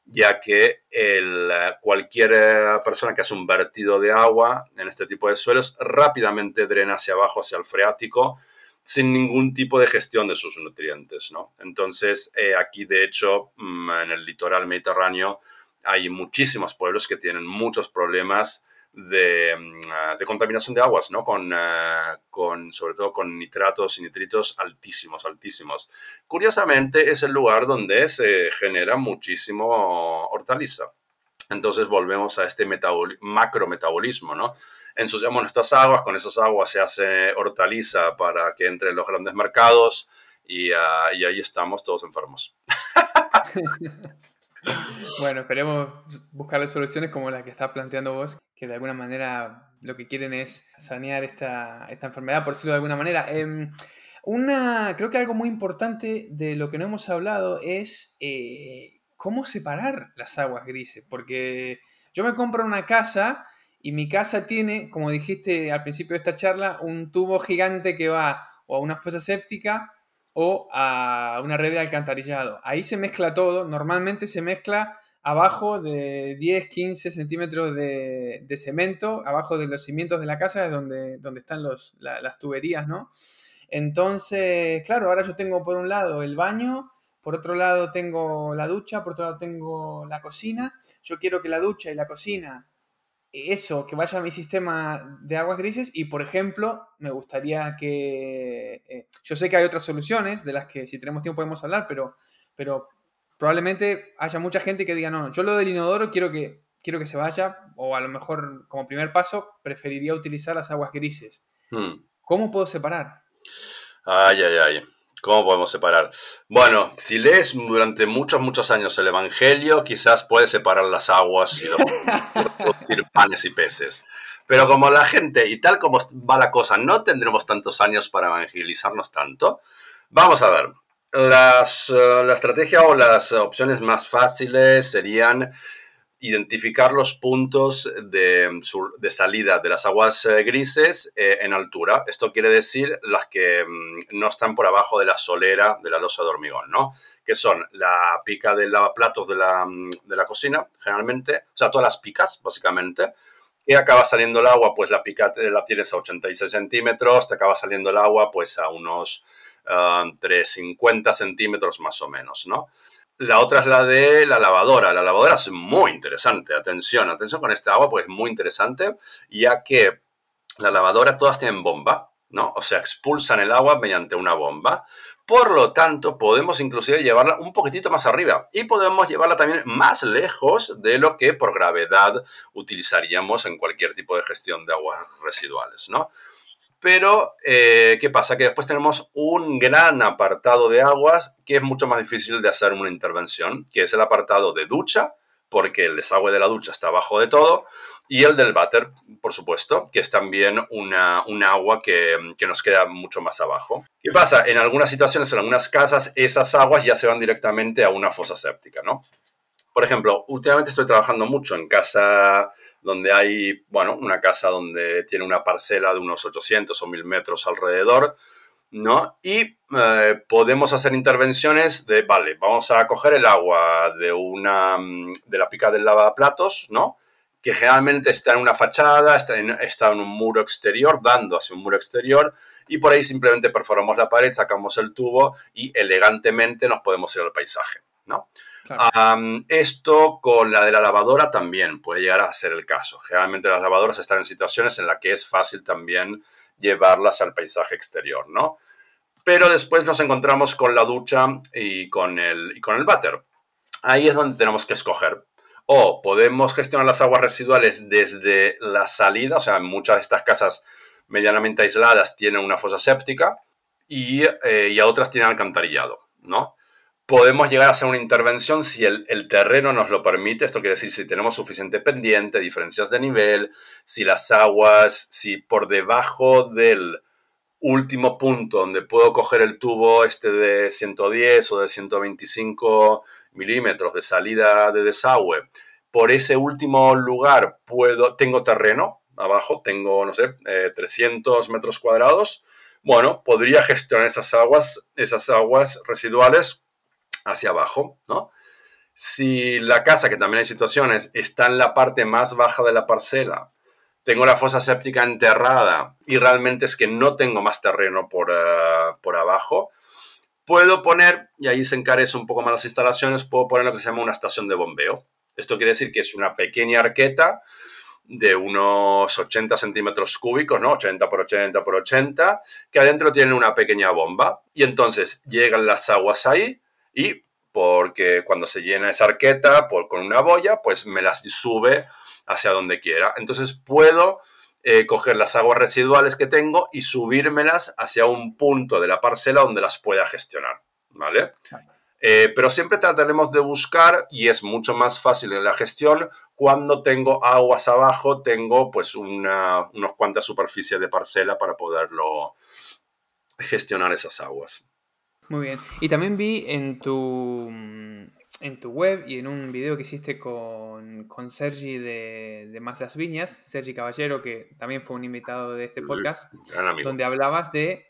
ya que el, eh, cualquier eh, persona que hace un vertido de agua en este tipo de suelos rápidamente drena hacia abajo, hacia el freático, sin ningún tipo de gestión de sus nutrientes. ¿no? Entonces, eh, aquí de hecho, mm, en el litoral mediterráneo, hay muchísimos pueblos que tienen muchos problemas Mm, ah, de, contaminación de aguas, ¿no? Con, ah, con, sobre todo con nitratos y nitritos altísimos, altísimos. Curiosamente, es el lugar donde se genera muchísimo hortaliza. Entonces volvemos a este macrometabolismo, ¿no? Ensuciamos nuestras aguas, con esas aguas se hace hortaliza para que entre en los grandes mercados y, ah, y ahí estamos todos enfermos. bueno, esperemos buscarle soluciones como la que estás planteando vos, que de alguna manera lo que quieren es sanear esta, enfermedad, por decirlo de alguna manera. Em, una, creo que algo muy importante de lo que no hemos hablado es eh, cómo separar las aguas grises, porque yo me compro una casa y mi casa tiene, como dijiste al principio de esta charla, un tubo gigante que va o a una fosa séptica o a una red de alcantarillado. Ahí se mezcla todo, normalmente se mezcla abajo de 10, 15 centímetros de, cemento, abajo de los cimientos de la casa es donde, donde están los, las tuberías, ¿no? Entonces, claro, ahora yo tengo por un lado el baño, por otro lado tengo la ducha, por otro lado tengo la cocina. Yo quiero que la ducha y la cocina eso, que vaya a mi sistema de aguas grises y, por ejemplo, me gustaría que... Eh, yo sé que hay otras soluciones de las que si tenemos tiempo podemos hablar, pero, pero probablemente haya mucha gente que diga, no, yo lo del inodoro quiero que, quiero que se vaya, o a lo mejor como primer paso preferiría utilizar las aguas grises. Hmm. ¿Cómo puedo separar? Ay, ay, ay. ¿Cómo podemos separar? Bueno, si lees durante muchos, muchos años el Evangelio, quizás puedes separar las aguas y producir panes y peces. Pero como la gente, y tal como va la cosa, no tendremos tantos años para evangelizarnos tanto, vamos a ver. Las, eh, la estrategia o las opciones más fáciles serían identificar los puntos de, salida de las aguas eh, grises eh, en altura. Esto quiere decir las que mm, no están por abajo de la solera de la losa de hormigón, ¿no? Que son la pica de lavaplatos de la, mm, de la cocina, generalmente, o sea, todas las picas, básicamente, y acaba saliendo el agua, pues la pica la tienes a 86 centímetros, te acaba saliendo el agua pues a unos 350 ah, centímetros más o menos, ¿no? La otra es la de la lavadora. La lavadora es muy interesante. Atención, atención con este agua, pues es muy interesante, ya que la lavadora todas tienen bomba, ¿no? O sea, expulsan el agua mediante una bomba. Por lo tanto, podemos inclusive llevarla un poquitito más arriba y podemos llevarla también más lejos de lo que por gravedad utilizaríamos en cualquier tipo de gestión de aguas residuales, ¿no? Pero, eh, ¿qué pasa? Que después tenemos un gran apartado de aguas que es mucho más difícil de hacer una intervención, que es el apartado de ducha, porque el desagüe de la ducha está abajo de todo, y el del váter, por supuesto, que es también una, un agua que, que, nos queda mucho más abajo. ¿Qué pasa? En algunas situaciones, en algunas casas, esas aguas ya se van directamente a una fosa séptica, ¿no? Por ejemplo, últimamente estoy trabajando mucho en casa donde hay, bueno, una casa donde tiene una parcela de unos 800 o 1000 metros alrededor, ¿no? Y eh, podemos hacer intervenciones de, vale, vamos a coger el agua de una, de la pica del lavaplatos, ¿no? que generalmente está en una fachada, está en, está en, un muro exterior, dando hacia un muro exterior, y por ahí simplemente perforamos la pared, sacamos el tubo y elegantemente nos podemos ir al paisaje, ¿no? Esto con la de la lavadora también puede llegar a ser el caso. Generalmente las lavadoras están en situaciones en las que es fácil también llevarlas al paisaje exterior, ¿no? Pero después nos encontramos con la ducha y con el, y con el váter. Ahí es donde tenemos que escoger. O podemos gestionar las aguas residuales desde la salida, o sea, muchas de estas casas medianamente aisladas tienen una fosa séptica y, eh, y a otras tienen alcantarillado, ¿no? Podemos llegar a hacer una intervención si el, terreno nos lo permite. Esto quiere decir si tenemos suficiente pendiente, diferencias de nivel, si las aguas, si por debajo del último punto donde puedo coger el tubo este de 110 o de 125 milímetros de salida de desagüe, por ese último lugar puedo, tengo terreno abajo, tengo, no sé, 300 eh, metros cuadrados. Bueno, podría gestionar esas aguas, esas aguas residuales hacia abajo, ¿no? Si la casa, que también hay situaciones, está en la parte más baja de la parcela, tengo la fosa séptica enterrada y realmente es que no tengo más terreno por, eh, por abajo, puedo poner, y ahí se encarece un poco más las instalaciones, puedo poner lo que se llama una estación de bombeo. Esto quiere decir que es una pequeña arqueta de unos 80 centímetros cúbicos, ¿no? 80 por 80 por 80, que adentro tiene una pequeña bomba. Y entonces llegan las aguas ahí, y porque cuando se llena esa arqueta por, con una boya, pues me las sube hacia donde quiera. Entonces puedo eh, coger las aguas residuales que tengo y subírmelas hacia un punto de la parcela donde las pueda gestionar, ¿vale? Eh, pero siempre trataremos de buscar, y es mucho más fácil en la gestión, cuando tengo aguas abajo, tengo pues una, unos cuantas superficies de parcela para poderlo gestionar esas aguas. Muy bien. Y también vi en tu, en tu web y en un video que hiciste con, con Sergi de, de Más las Viñas, Sergi Caballero, que también fue un invitado de este podcast, donde hablabas de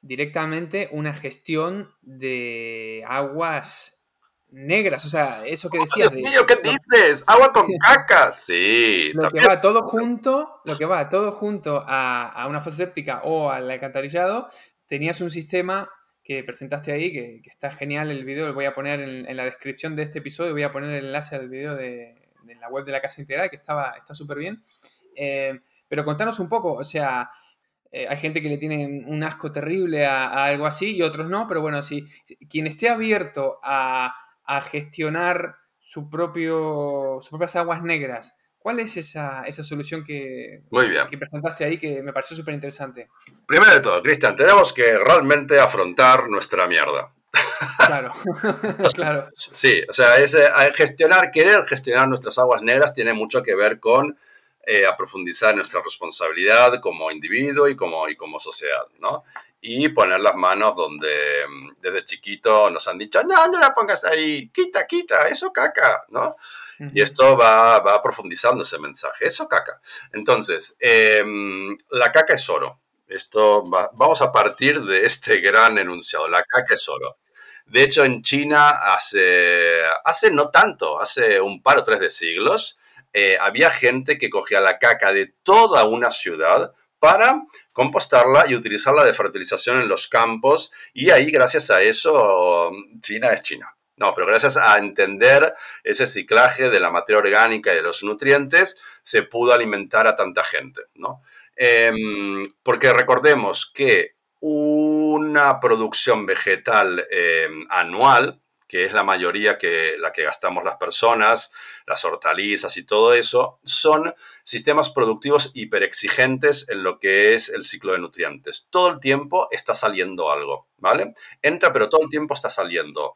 directamente una gestión de aguas negras, o sea, eso que decías. Dios mío, ¿qué dices? Agua con caca. Sí. Lo que va todo junto, lo que va todo junto a, a una fosa séptica o al alcantarillado, tenías un sistema que presentaste ahí, que, está genial el video, lo voy a poner en, la descripción de este episodio, voy a poner el enlace al video de, la web de la Casa Integral, que estaba, está súper bien. Eh, pero contanos un poco, o sea, eh, hay gente que le tiene un asco terrible a, algo así y otros no, pero bueno, si quien esté abierto a, a gestionar su propio, sus propias aguas negras. ¿Cuál es esa, solución que, que presentaste ahí que me pareció súper interesante? Primero de todo, Cristian, tenemos que realmente afrontar nuestra mierda. Claro, claro. Sí, o sea, es, eh, gestionar, querer gestionar nuestras aguas negras tiene mucho que ver con eh, aprofundizar nuestra responsabilidad como individuo y como, y como sociedad, ¿no? Y poner las manos donde mm, desde chiquito nos han dicho, no, no la pongas ahí, quita, quita, eso caca, ¿no? Y esto va, va, profundizando ese mensaje, eso caca. Entonces, em, la caca es oro. Esto vamos a partir de este gran enunciado, la caca es oro. De hecho, en China hace, hace no tanto, hace un par o tres de siglos, eh, había gente que cogía la caca de toda una ciudad para compostarla y utilizarla de fertilización en los campos y ahí gracias a eso China es China. No, pero gracias a entender ese ciclaje de la materia orgánica y de los nutrientes, se pudo alimentar a tanta gente, ¿no? Em, porque recordemos que una producción vegetal em, anual, que es la mayoría que la que gastamos las personas, las hortalizas y todo eso, son sistemas productivos hiperexigentes en lo que es el ciclo de nutrientes. Todo el tiempo está saliendo algo, ¿vale? Entra, pero todo el tiempo está saliendo.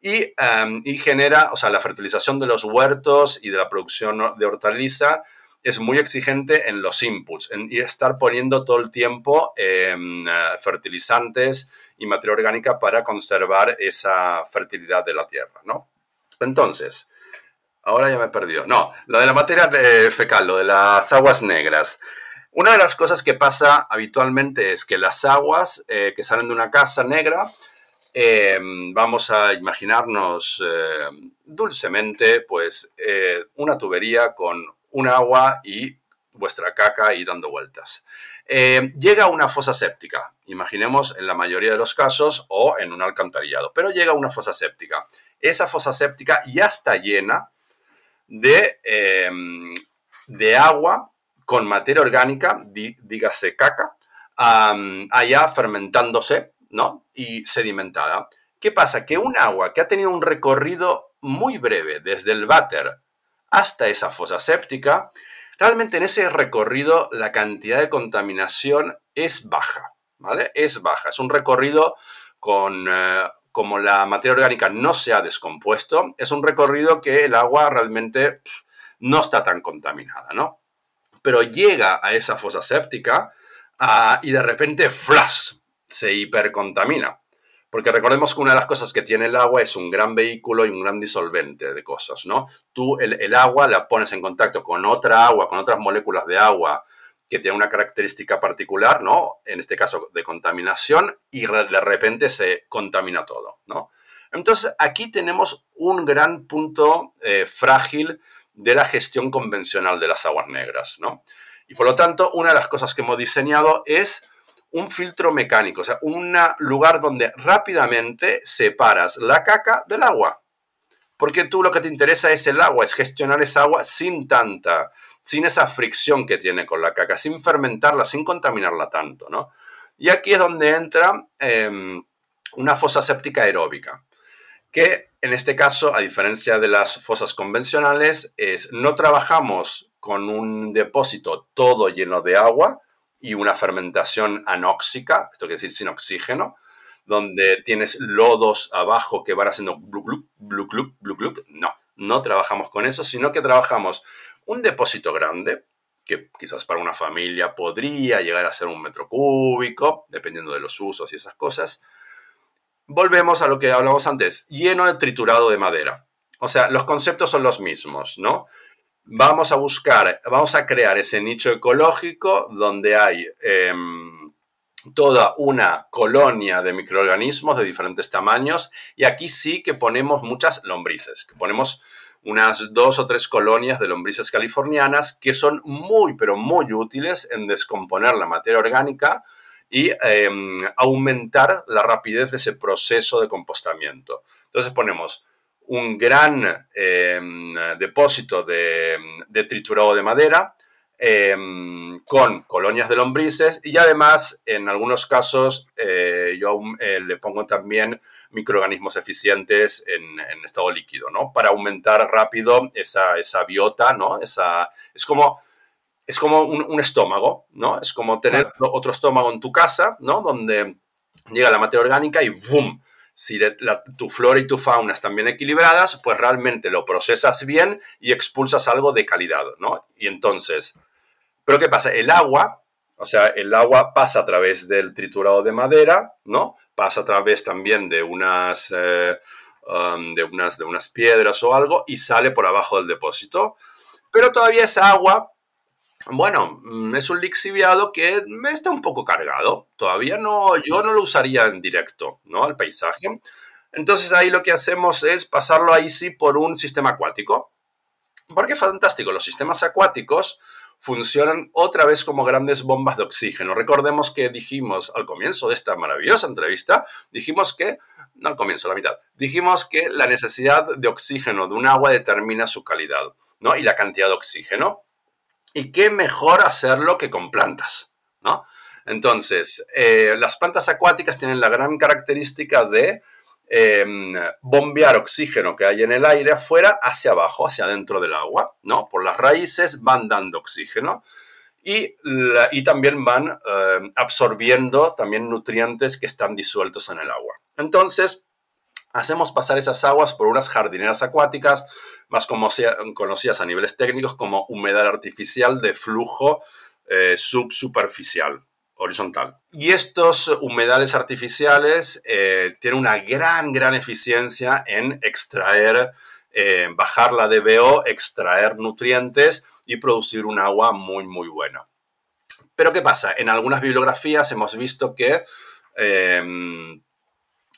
Y, em, y genera, o sea, la fertilización de los huertos y de la producción de hortaliza es muy exigente en los inputs, en estar poniendo todo el tiempo em, eh, fertilizantes y materia orgánica para conservar esa fertilidad de la tierra, ¿no? Entonces, ahora ya me he perdido. No, lo de la materia fecal, lo de las aguas negras. Una de las cosas que pasa habitualmente es que las aguas eh, que salen de una casa negra, em, vamos a imaginarnos eh, dulcemente, pues, una tubería con un agua y vuestra caca y dando vueltas. Eh, llega a una fosa séptica, imaginemos en la mayoría de los casos, o en un alcantarillado, pero llega a una fosa séptica. Esa fosa séptica ya está llena de, em, de agua con materia orgánica, dígase caca, allá fermentándose ¿no? y sedimentada. ¿Qué pasa? Que un agua que ha tenido un recorrido muy breve desde el váter hasta esa fosa séptica, realmente en ese recorrido la cantidad de contaminación es baja, ¿vale? Es baja. Es un recorrido con... Eh, como la materia orgánica no se ha descompuesto, es un recorrido que el agua realmente no está tan contaminada, ¿no? Pero llega a esa fosa séptica ah, y de repente, ¡flash! se hipercontamina. Porque recordemos que una de las cosas que tiene el agua es un gran vehículo y un gran disolvente de cosas, ¿no? Tú el, agua la pones en contacto con otra agua, con otras moléculas de agua que tienen una característica particular, ¿no? En este caso de contaminación y de repente se contamina todo, ¿no? Entonces aquí tenemos un gran punto eh, frágil de la gestión convencional de las aguas negras, ¿no? Y por lo tanto, una de las cosas que hemos diseñado es un filtro mecánico, o sea, un lugar donde rápidamente separas la caca del agua. Porque tú lo que te interesa es el agua, es gestionar esa agua sin tanta, sin esa fricción que tiene con la caca, sin fermentarla, sin contaminarla tanto, ¿no? Y aquí es donde entra em, una fosa séptica aeróbica, que en este caso, a diferencia de las fosas convencionales, es no trabajamos con un depósito todo lleno de agua, y una fermentación anóxica, esto quiere decir sin oxígeno, donde tienes lodos abajo que van haciendo blu blu blu blu blu blu. No, no trabajamos con eso, sino que trabajamos un depósito grande, que quizás para una familia podría llegar a ser un metro cúbico, dependiendo de los usos y esas cosas. Volvemos a lo que hablamos antes, lleno de triturado de madera. O sea, los conceptos son los mismos, ¿no? Vamos a buscar, vamos a crear ese nicho ecológico donde hay em, toda una colonia de microorganismos de diferentes tamaños y aquí sí que ponemos muchas lombrices, que ponemos unas dos o tres colonias de lombrices californianas que son muy, pero muy útiles en descomponer la materia orgánica y em, aumentar la rapidez de ese proceso de compostamiento. Entonces ponemos un gran em, depósito de, triturado de madera, em, con colonias de lombrices y además en algunos casos eh, yo eh, le pongo también microorganismos eficientes en, estado líquido, ¿no? Para aumentar rápido esa, esa biota, ¿no? Esa, es como es como un, estómago, ¿no? Es como tener otro estómago en tu casa, ¿no? Donde llega la materia orgánica y ¡boom! Si tu flora y tu fauna están bien equilibradas, pues realmente lo procesas bien y expulsas algo de calidad, ¿no? Y entonces, ¿pero qué pasa? El agua, o sea, el agua pasa a través del triturado de madera, ¿no? Pasa a través también de unas, eh, um, de unas, de unas piedras o algo y sale por abajo del depósito. Pero todavía esa agua bueno, mm, es un lixiviado que está un poco cargado. Todavía no, yo no lo usaría en directo, ¿no? Al paisaje. Entonces ahí lo que hacemos es pasarlo ahí sí por un sistema acuático. Porque fantástico, los sistemas acuáticos funcionan otra vez como grandes bombas de oxígeno. Recordemos que dijimos al comienzo de esta maravillosa entrevista, dijimos que, no al comienzo, la mitad, dijimos que la necesidad de oxígeno de un agua determina su calidad, ¿no? Y la cantidad de oxígeno. Y qué mejor hacerlo que con plantas, ¿no? Entonces, eh, las plantas acuáticas tienen la gran característica de em, bombear oxígeno que hay en el aire afuera hacia abajo, hacia dentro del agua, ¿no? Por las raíces van dando oxígeno y, también van em, absorbiendo también nutrientes que están disueltos en el agua. Entonces, hacemos pasar esas aguas por unas jardineras acuáticas, más conocidas a niveles técnicos como humedal artificial de flujo eh, subsuperficial, horizontal. Y estos humedales artificiales eh, tienen una gran, gran eficiencia en extraer, eh, bajar la DBO, extraer nutrientes y producir un agua muy, muy buena. Pero ¿qué pasa? En algunas bibliografías hemos visto que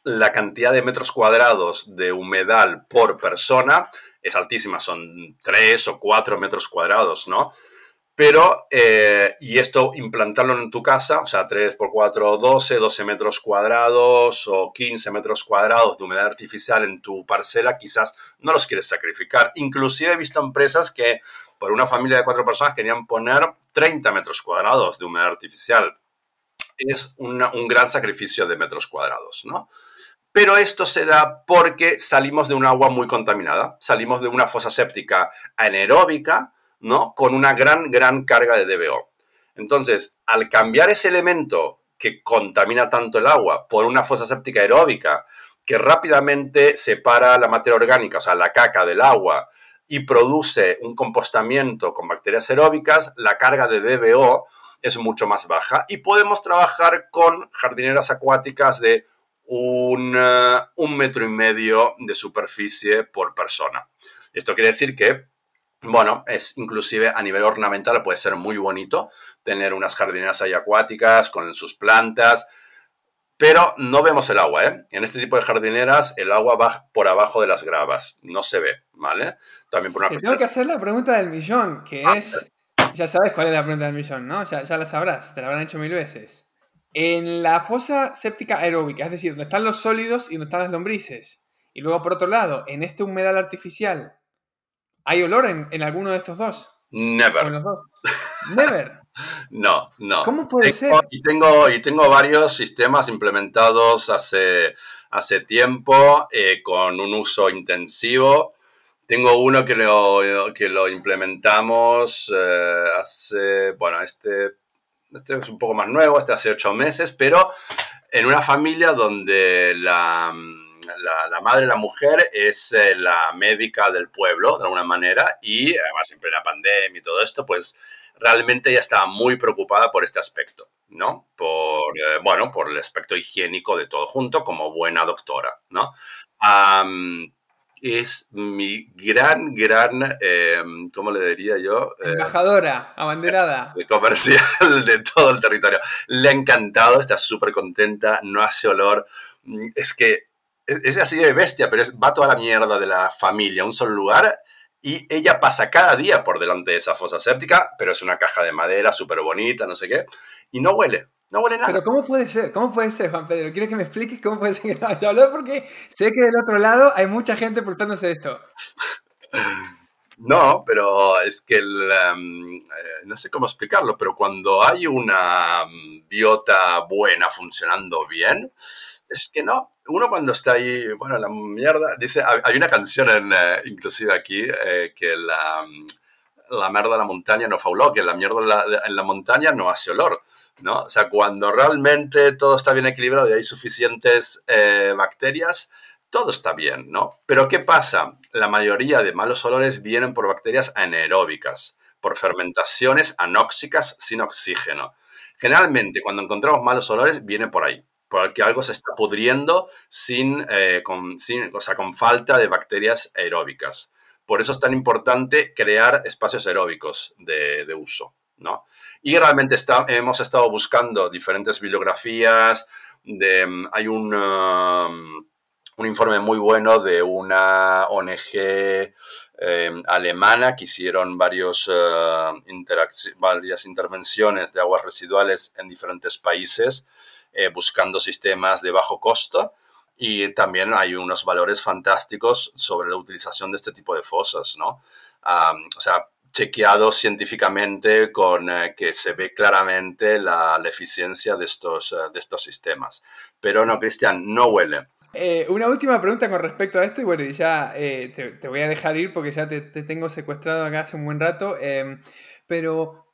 la cantidad de metros cuadrados de humedal por persona es altísima, son 3 o 4 metros cuadrados, ¿no? Pero, eh, y esto implantarlo en tu casa, o sea, 3 por 4, 12, 12 metros cuadrados o 15 metros cuadrados de humedad artificial en tu parcela, quizás no los quieres sacrificar. Inclusive he visto empresas que por una familia de cuatro personas querían poner 30 metros cuadrados de humedad artificial. Es un gran sacrificio de metros cuadrados, ¿no? Pero esto se da porque salimos de un agua muy contaminada, salimos de una fosa séptica anaeróbica, ¿no? Con una gran, gran carga de DBO. Entonces, al cambiar ese elemento que contamina tanto el agua por una fosa séptica aeróbica, que rápidamente separa la materia orgánica, o sea, la caca del agua, y produce un compostamiento con bacterias aeróbicas, la carga de DBO es mucho más baja y podemos trabajar con jardineras acuáticas de un, metro y medio de superficie por persona. Esto quiere decir que bueno, es inclusive a nivel ornamental puede ser muy bonito tener unas jardineras ahí acuáticas con sus plantas, pero no vemos el agua, ¿eh? En este tipo de jardineras el agua va por abajo de las gravas, no se ve, ¿vale? También por una tengo que hacer la pregunta del millón, que ah, es... Ya sabes cuál es la pregunta del millón, ¿no? Ya, ya la sabrás, te la habrán hecho mil veces. En la fosa séptica aeróbica, es decir, donde están los sólidos y donde están las lombrices. Y luego, por otro lado, en este humedal artificial, ¿hay olor en, alguno de estos dos? Never. Never. no, no. ¿Cómo puede ser? Y tengo, y tengo varios sistemas implementados hace, hace tiempo eh, con un uso intensivo. Tengo uno que lo, que lo implementamos eh, hace, bueno, este este es un poco más nuevo, este hace ocho meses, pero en una familia donde la, la, madre, la mujer, es eh, la médica del pueblo, de alguna manera, y además en plena pandemia y todo esto, pues realmente ella estaba muy preocupada por este aspecto, ¿no? Por, eh, bueno, por el aspecto higiénico de todo junto, como buena doctora, ¿no? Es mi gran, gran, eh, ¿cómo le diría yo? Eh, Embajadora, abanderada. Comercial de todo el territorio. Le ha encantado, está súper contenta, no hace olor. Mm, es que es, así de bestia, pero es, va toda la mierda de la familia a un solo lugar y ella pasa cada día por delante de esa fosa séptica, pero es una caja de madera súper bonita, no sé qué, y no huele. No huele nada. Pero ¿cómo puede ser? ¿Cómo puede ser, Juan Pedro? ¿Quieres que me expliques cómo puede ser que no haya olor? Porque sé que del otro lado hay mucha gente preguntándose esto. No, pero es que em, eh, no sé cómo explicarlo, pero cuando hay una mm, biota buena funcionando bien, es que no. Uno cuando está ahí, bueno, la mierda, dice, hay una canción en, eh, inclusive aquí eh, que la, mm, la mierda de la montaña no fa olor, que la mierda en la, en la montaña no hace olor. ¿No? O sea, cuando realmente todo está bien equilibrado y hay suficientes bacterias, todo está bien, ¿no? Pero ¿qué pasa? La mayoría de malos olores vienen por bacterias anaeróbicas, por fermentaciones anóxicas sin oxígeno. Generalmente, cuando encontramos malos olores, viene por ahí, porque algo se está pudriendo sin, eh, con, o sea, con falta de bacterias aeróbicas. Por eso es tan importante crear espacios aeróbicos de, uso, ¿no? Y realmente hemos estado buscando diferentes bibliografías, hay un... Um, un informe muy bueno de una ONG eh, alemana que hicieron varios, eh, varias intervenciones de aguas residuales en diferentes países eh, buscando sistemas de bajo costo y también hay unos valores fantásticos sobre la utilización de este tipo de fosas, ¿no? o sea, chequeado científicamente con que se ve claramente la, eficiencia de estos, de estos sistemas. Pero no, Cristian, no huele. Eh, una última pregunta con respecto a esto, y bueno, ya eh, te, voy a dejar ir porque ya te, tengo secuestrado acá hace un buen rato. Em, pero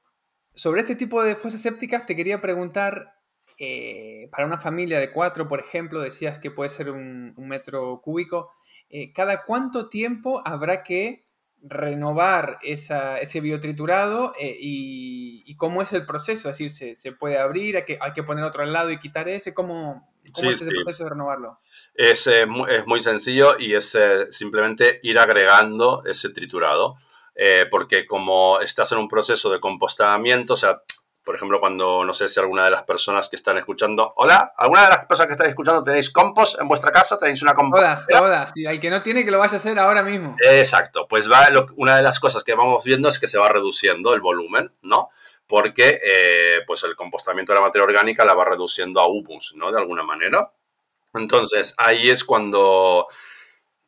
sobre este tipo de fosas sépticas te quería preguntar, eh, para una familia de cuatro, por ejemplo, decías que puede ser un metro cúbico, ¿cada cuánto tiempo habrá que renovar ese biotriturado eh, y, cómo es el proceso, es decir, se, puede abrir, hay que, hay que poner otro al lado y quitar ese, ¿cómo, cómo es ese proceso de renovarlo? Es, eh, es, muy sencillo y es eh, simplemente ir agregando ese triturado, porque como estás en un proceso de compostamiento, o sea, por ejemplo, cuando no sé si alguna de las personas que están escuchando, hola, alguna de las personas que estáis escuchando tenéis compost en vuestra casa, tenéis una compost. Todas, todas. Y al que no tiene, que lo vaya a hacer ahora mismo. Exacto. Pues va, una de las cosas que vamos viendo es que se va reduciendo el volumen, ¿no? Porque eh, pues el compostamiento de la materia orgánica la va reduciendo a humus, ¿no? De alguna manera. Entonces, ahí es cuando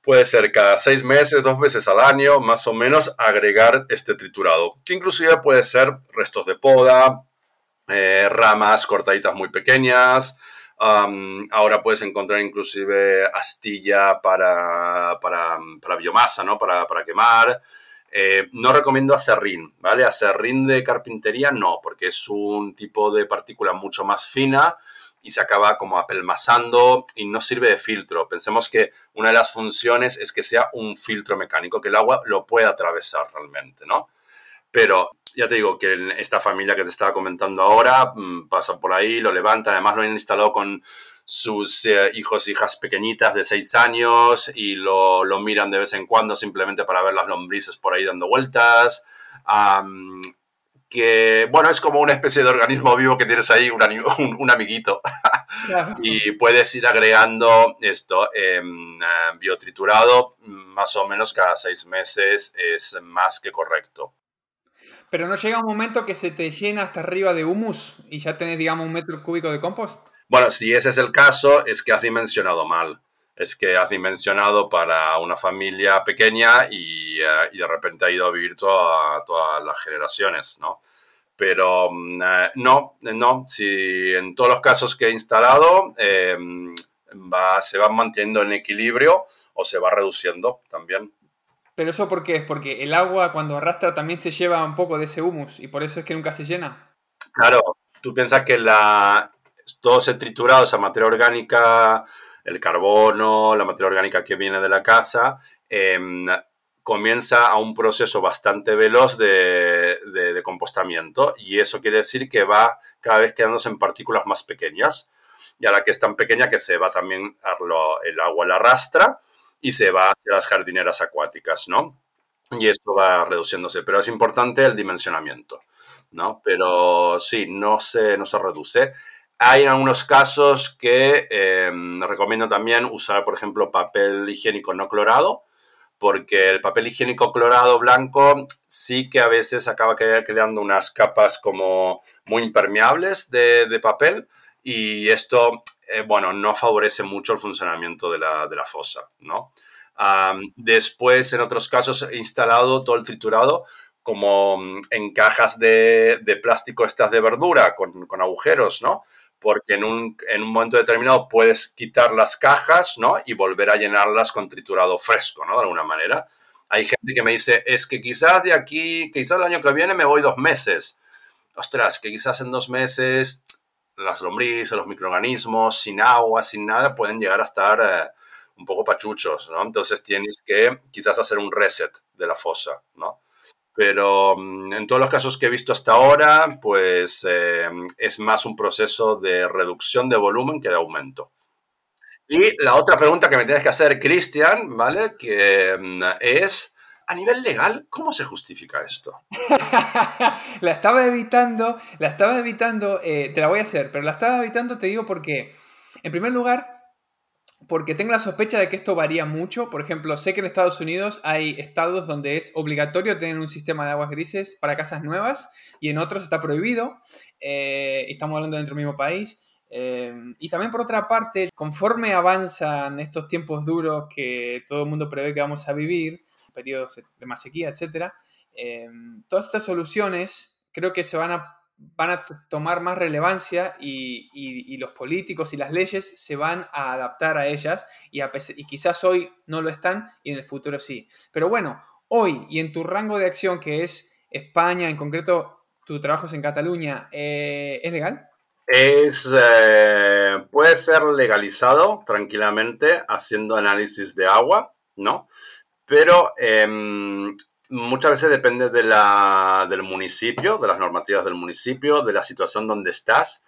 puede ser cada seis meses, dos veces al año, más o menos, agregar este triturado, que inclusive puede ser restos de poda, eh, ramas cortaditas muy pequeñas. ahora puedes encontrar inclusive astilla para, para, biomasa, ¿no? Para, quemar. Eh, no recomiendo acerrín, ¿vale? Acerrín de carpintería no, porque es un tipo de partícula mucho más fina y se acaba como apelmazando y no sirve de filtro. Pensemos que una de las funciones es que sea un filtro mecánico, que el agua lo pueda atravesar realmente, ¿no? Pero ya te digo que esta familia que te estaba comentando ahora mm, pasa por ahí, lo levanta, además lo han instalado con sus eh, hijos e hijas pequeñitas de 6 años y lo, lo, miran de vez en cuando simplemente para ver las lombrices por ahí dando vueltas que, bueno, es como una especie de organismo vivo que tienes ahí, un, un, amiguito. y puedes ir agregando esto, eh, biotriturado, más o menos cada seis meses es más que correcto. Pero no llega un momento que se te llena hasta arriba de humus y ya tenés, digamos, un metro cúbico de compost. Bueno, si ese es el caso, es que has dimensionado mal. Es que has dimensionado para una familia pequeña y, eh, y de repente ha ido a vivir todas las generaciones, ¿no? Pero mm, eh, no, no, si en todos los casos que he instalado eh, va, se van manteniendo en equilibrio o se va reduciendo también. ¿Pero eso por qué? ¿Es porque el agua cuando arrastra también se lleva un poco de ese humus y por eso es que nunca se llena? Claro, tú piensas que la, todo ese triturado, esa materia orgánica, el carbono, la materia orgánica que viene de la casa, em, comienza a un proceso bastante veloz de, de, compostamiento y eso quiere decir que va cada vez quedándose en partículas más pequeñas y a la que es tan pequeña que se va también, el agua la arrastra y se va hacia las jardineras acuáticas, ¿no? Y esto va reduciéndose, pero es importante el dimensionamiento, ¿no? Pero sí, no se, no se reduce. Hay algunos casos que eh, recomiendo también usar, por ejemplo, papel higiénico no clorado, porque el papel higiénico clorado blanco sí que a veces acaba creando unas capas como muy impermeables de, papel y esto, eh, bueno, no favorece mucho el funcionamiento de la, fosa, ¿no? después, en otros casos, he instalado todo el triturado como mm, en cajas de, plástico estas de verdura con, agujeros, ¿no? Porque en un, en un, momento determinado puedes quitar las cajas, ¿no? Y volver a llenarlas con triturado fresco, ¿no? De alguna manera. Hay gente que me dice, es que quizás de aquí, quizás el año que viene me voy dos meses. Ostras, que quizás en dos meses las lombrices, los microorganismos, sin agua, sin nada, pueden llegar a estar eh, un poco pachuchos, ¿no? Entonces tienes que quizás hacer un reset de la fosa, ¿no? Pero mm, en todos los casos que he visto hasta ahora, pues eh, es más un proceso de reducción de volumen que de aumento. Y la otra pregunta que me tienes que hacer, Cristian, ¿vale? Que mm, es, a nivel legal, ¿cómo se justifica esto? la estaba evitando, la estaba evitando, eh, te la voy a hacer, pero la estaba evitando, te digo porque, en primer lugar, porque tengo la sospecha de que esto varía mucho. Por ejemplo, sé que en Estados Unidos hay estados donde es obligatorio tener un sistema de aguas grises para casas nuevas y en otros está prohibido. Eh, estamos hablando dentro del mismo país. Eh, y también por otra parte, conforme avanzan estos tiempos duros que todo el mundo prevé que vamos a vivir, periodos de más sequía, etc., eh, todas estas soluciones creo que se van a van a tomar más relevancia y, los políticos y las leyes se van a adaptar a ellas y, quizás hoy no lo están y en el futuro sí. Pero bueno, hoy y en tu rango de acción que es España, en concreto tu trabajo es en Cataluña, eh, ¿es legal? Es, eh, puede ser legalizado tranquilamente haciendo análisis de agua, ¿no? Pero em, muchas veces depende de la, del municipio, de las normativas del municipio, de la situación donde estás.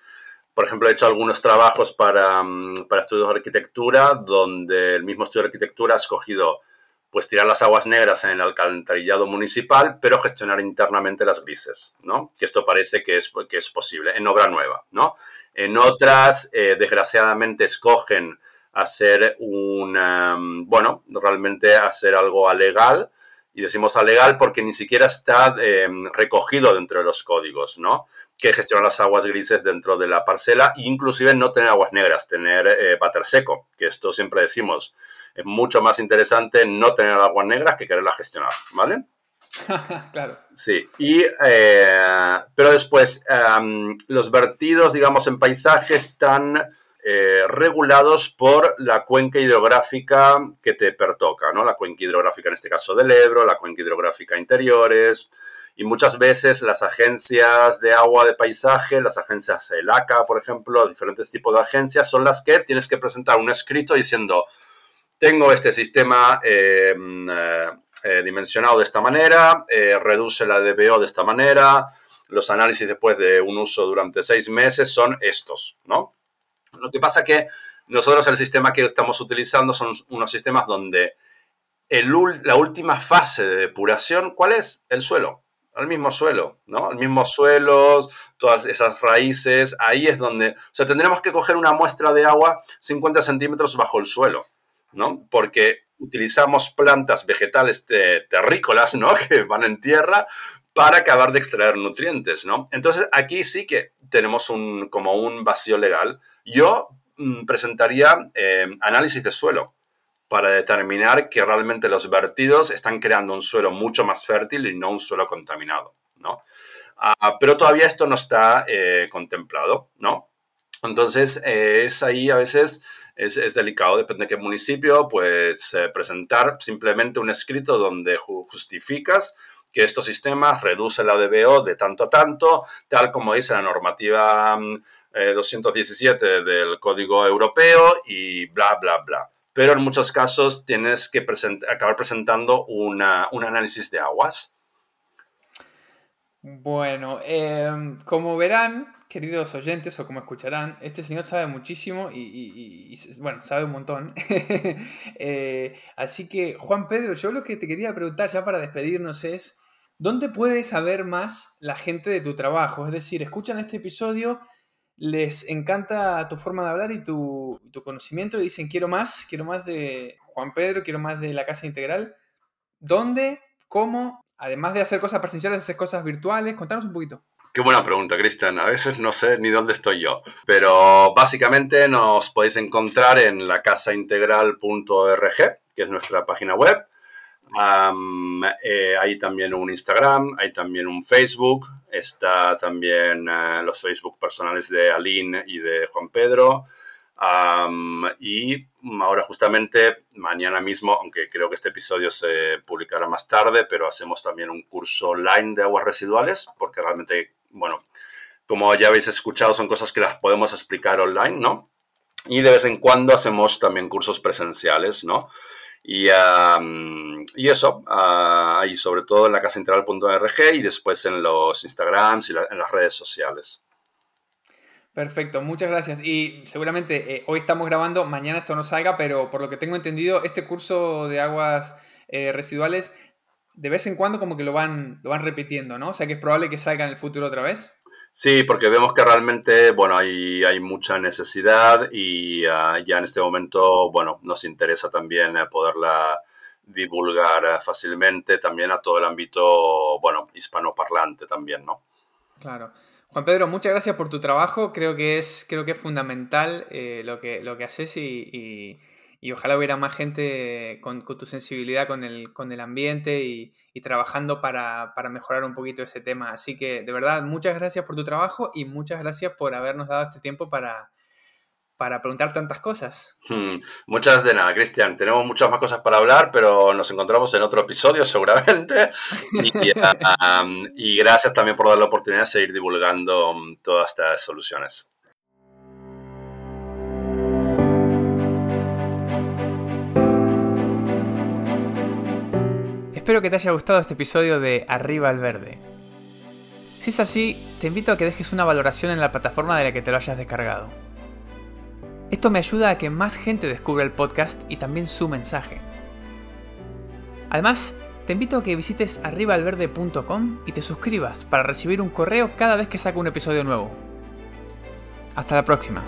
Por ejemplo, he hecho algunos trabajos para, mm, para estudios de arquitectura, donde el mismo estudio de arquitectura ha escogido pues tirar las aguas negras en el alcantarillado municipal, pero gestionar internamente las grises, ¿no? Que esto parece que es, que es posible en obra nueva, ¿no? En otras, eh, desgraciadamente, escogen hacer un, mm, bueno, realmente hacer algo alegal, y decimos alegal porque ni siquiera está eh, recogido dentro de los códigos, ¿no? Que gestionar las aguas grises dentro de la parcela e inclusive no tener aguas negras, tener eh, seco, que esto siempre decimos, es mucho más interesante no tener aguas negras que quererlas gestionar, ¿vale? claro. Sí, y, eh, pero después em, los vertidos, digamos, en paisaje están eh, regulados por la cuenca hidrográfica que te pertoca, ¿no? La cuenca hidrográfica en este caso del Ebro, la cuenca hidrográfica interiores, y muchas veces las agencias de agua de paisaje, las agencias ELACA, por ejemplo, diferentes tipos de agencias, son las que tienes que presentar un escrito diciendo, tengo este sistema eh, eh, dimensionado de esta manera, reduce la DBO de esta manera, los análisis después de un uso durante seis meses son estos, ¿no? Lo que pasa que nosotros el sistema que estamos utilizando son unos sistemas donde la última fase de depuración, ¿cuál es? El suelo, el mismo suelo, ¿no? El mismo suelo, todas esas raíces, ahí es donde, o sea, tendremos que coger una muestra de agua 50 centímetros bajo el suelo, ¿no? Porque utilizamos plantas vegetales terrícolas, ¿no? Que van en tierra para acabar de extraer nutrientes, ¿no? Entonces aquí sí que tenemos un, como un vacío legal yo mm, presentaría eh, análisis de suelo para determinar que realmente los vertidos están creando un suelo mucho más fértil y no un suelo contaminado, ¿no? Ah, pero todavía esto no está eh, contemplado, ¿no? Entonces, eh, es ahí a veces, es, delicado, depende de qué municipio, pues presentar simplemente un escrito donde justificas que estos sistemas reducen la DBO de tanto a tanto, tal como dice la normativa mm, 217 eh, del Código Europeo y bla, bla, bla. Pero en muchos casos tienes que acabar presentando un análisis de aguas. Bueno, em, como verán, queridos oyentes, o como escucharán, este señor sabe muchísimo y, bueno, sabe un montón. Eh, así que, Juan Pedro, yo lo que te quería preguntar ya para despedirnos es, ¿dónde puede saber más la gente de tu trabajo? Es decir, escuchan este episodio les encanta tu forma de hablar y tu, conocimiento y dicen, quiero más, quiero más de Juan Pedro, quiero más de la casa integral. ¿Dónde? ¿Cómo? Además de hacer cosas presenciales, hacer cosas virtuales. Contanos un poquito. Qué buena pregunta, Cristian. A veces no sé ni dónde estoy yo. Pero básicamente nos podéis encontrar en la casaintegral.org, que es nuestra página web. Eh, hay también un Instagram, hay también un Facebook, está también eh, los Facebook personales de Aline y de Juan Pedro. y ahora justamente mañana mismo, aunque creo que este episodio se publicará más tarde, pero hacemos también un curso online de aguas residuales, porque realmente bueno, como ya habéis escuchado, son cosas que las podemos explicar online, ¿no? Y de vez en cuando hacemos también cursos presenciales, ¿no? Y, y eso, uh, y sobre todo en la y después en los Instagrams y en las redes sociales. Perfecto, muchas gracias. Y seguramente eh, hoy estamos grabando, mañana esto no salga, pero por lo que tengo entendido, este curso de aguas eh, residuales de vez en cuando como que lo van, lo van repitiendo, ¿no? O sea que es probable que salga en el futuro otra vez. Sí, porque vemos que realmente, bueno, hay, hay mucha necesidad y ah, ya en este momento, bueno, nos interesa también eh, poderla divulgar eh, fácilmente también a todo el ámbito, bueno, hispanoparlante también, ¿no? Claro. Juan Pedro, muchas gracias por tu trabajo. Creo que es, creo que es fundamental eh, lo, que, lo que haces y ojalá hubiera más gente con, tu sensibilidad con el, con el ambiente y, trabajando para, mejorar un poquito ese tema. Así que de verdad, muchas gracias por tu trabajo y muchas gracias por habernos dado este tiempo para, para preguntar tantas cosas. Hmm, muchas de nada, Cristian. Tenemos muchas más cosas para hablar, pero nos encontramos en otro episodio seguramente. Y, y gracias también por dar la oportunidad de seguir divulgando um, todas estas soluciones. Espero que te haya gustado este episodio de Arriba al Verde. Si es así, te invito a que dejes una valoración en la plataforma de la que te lo hayas descargado. Esto me ayuda a que más gente descubra el podcast y también su mensaje. Además, te invito a que visites arribaalverde.com y te suscribas para recibir un correo cada vez que saco un episodio nuevo. Hasta la próxima.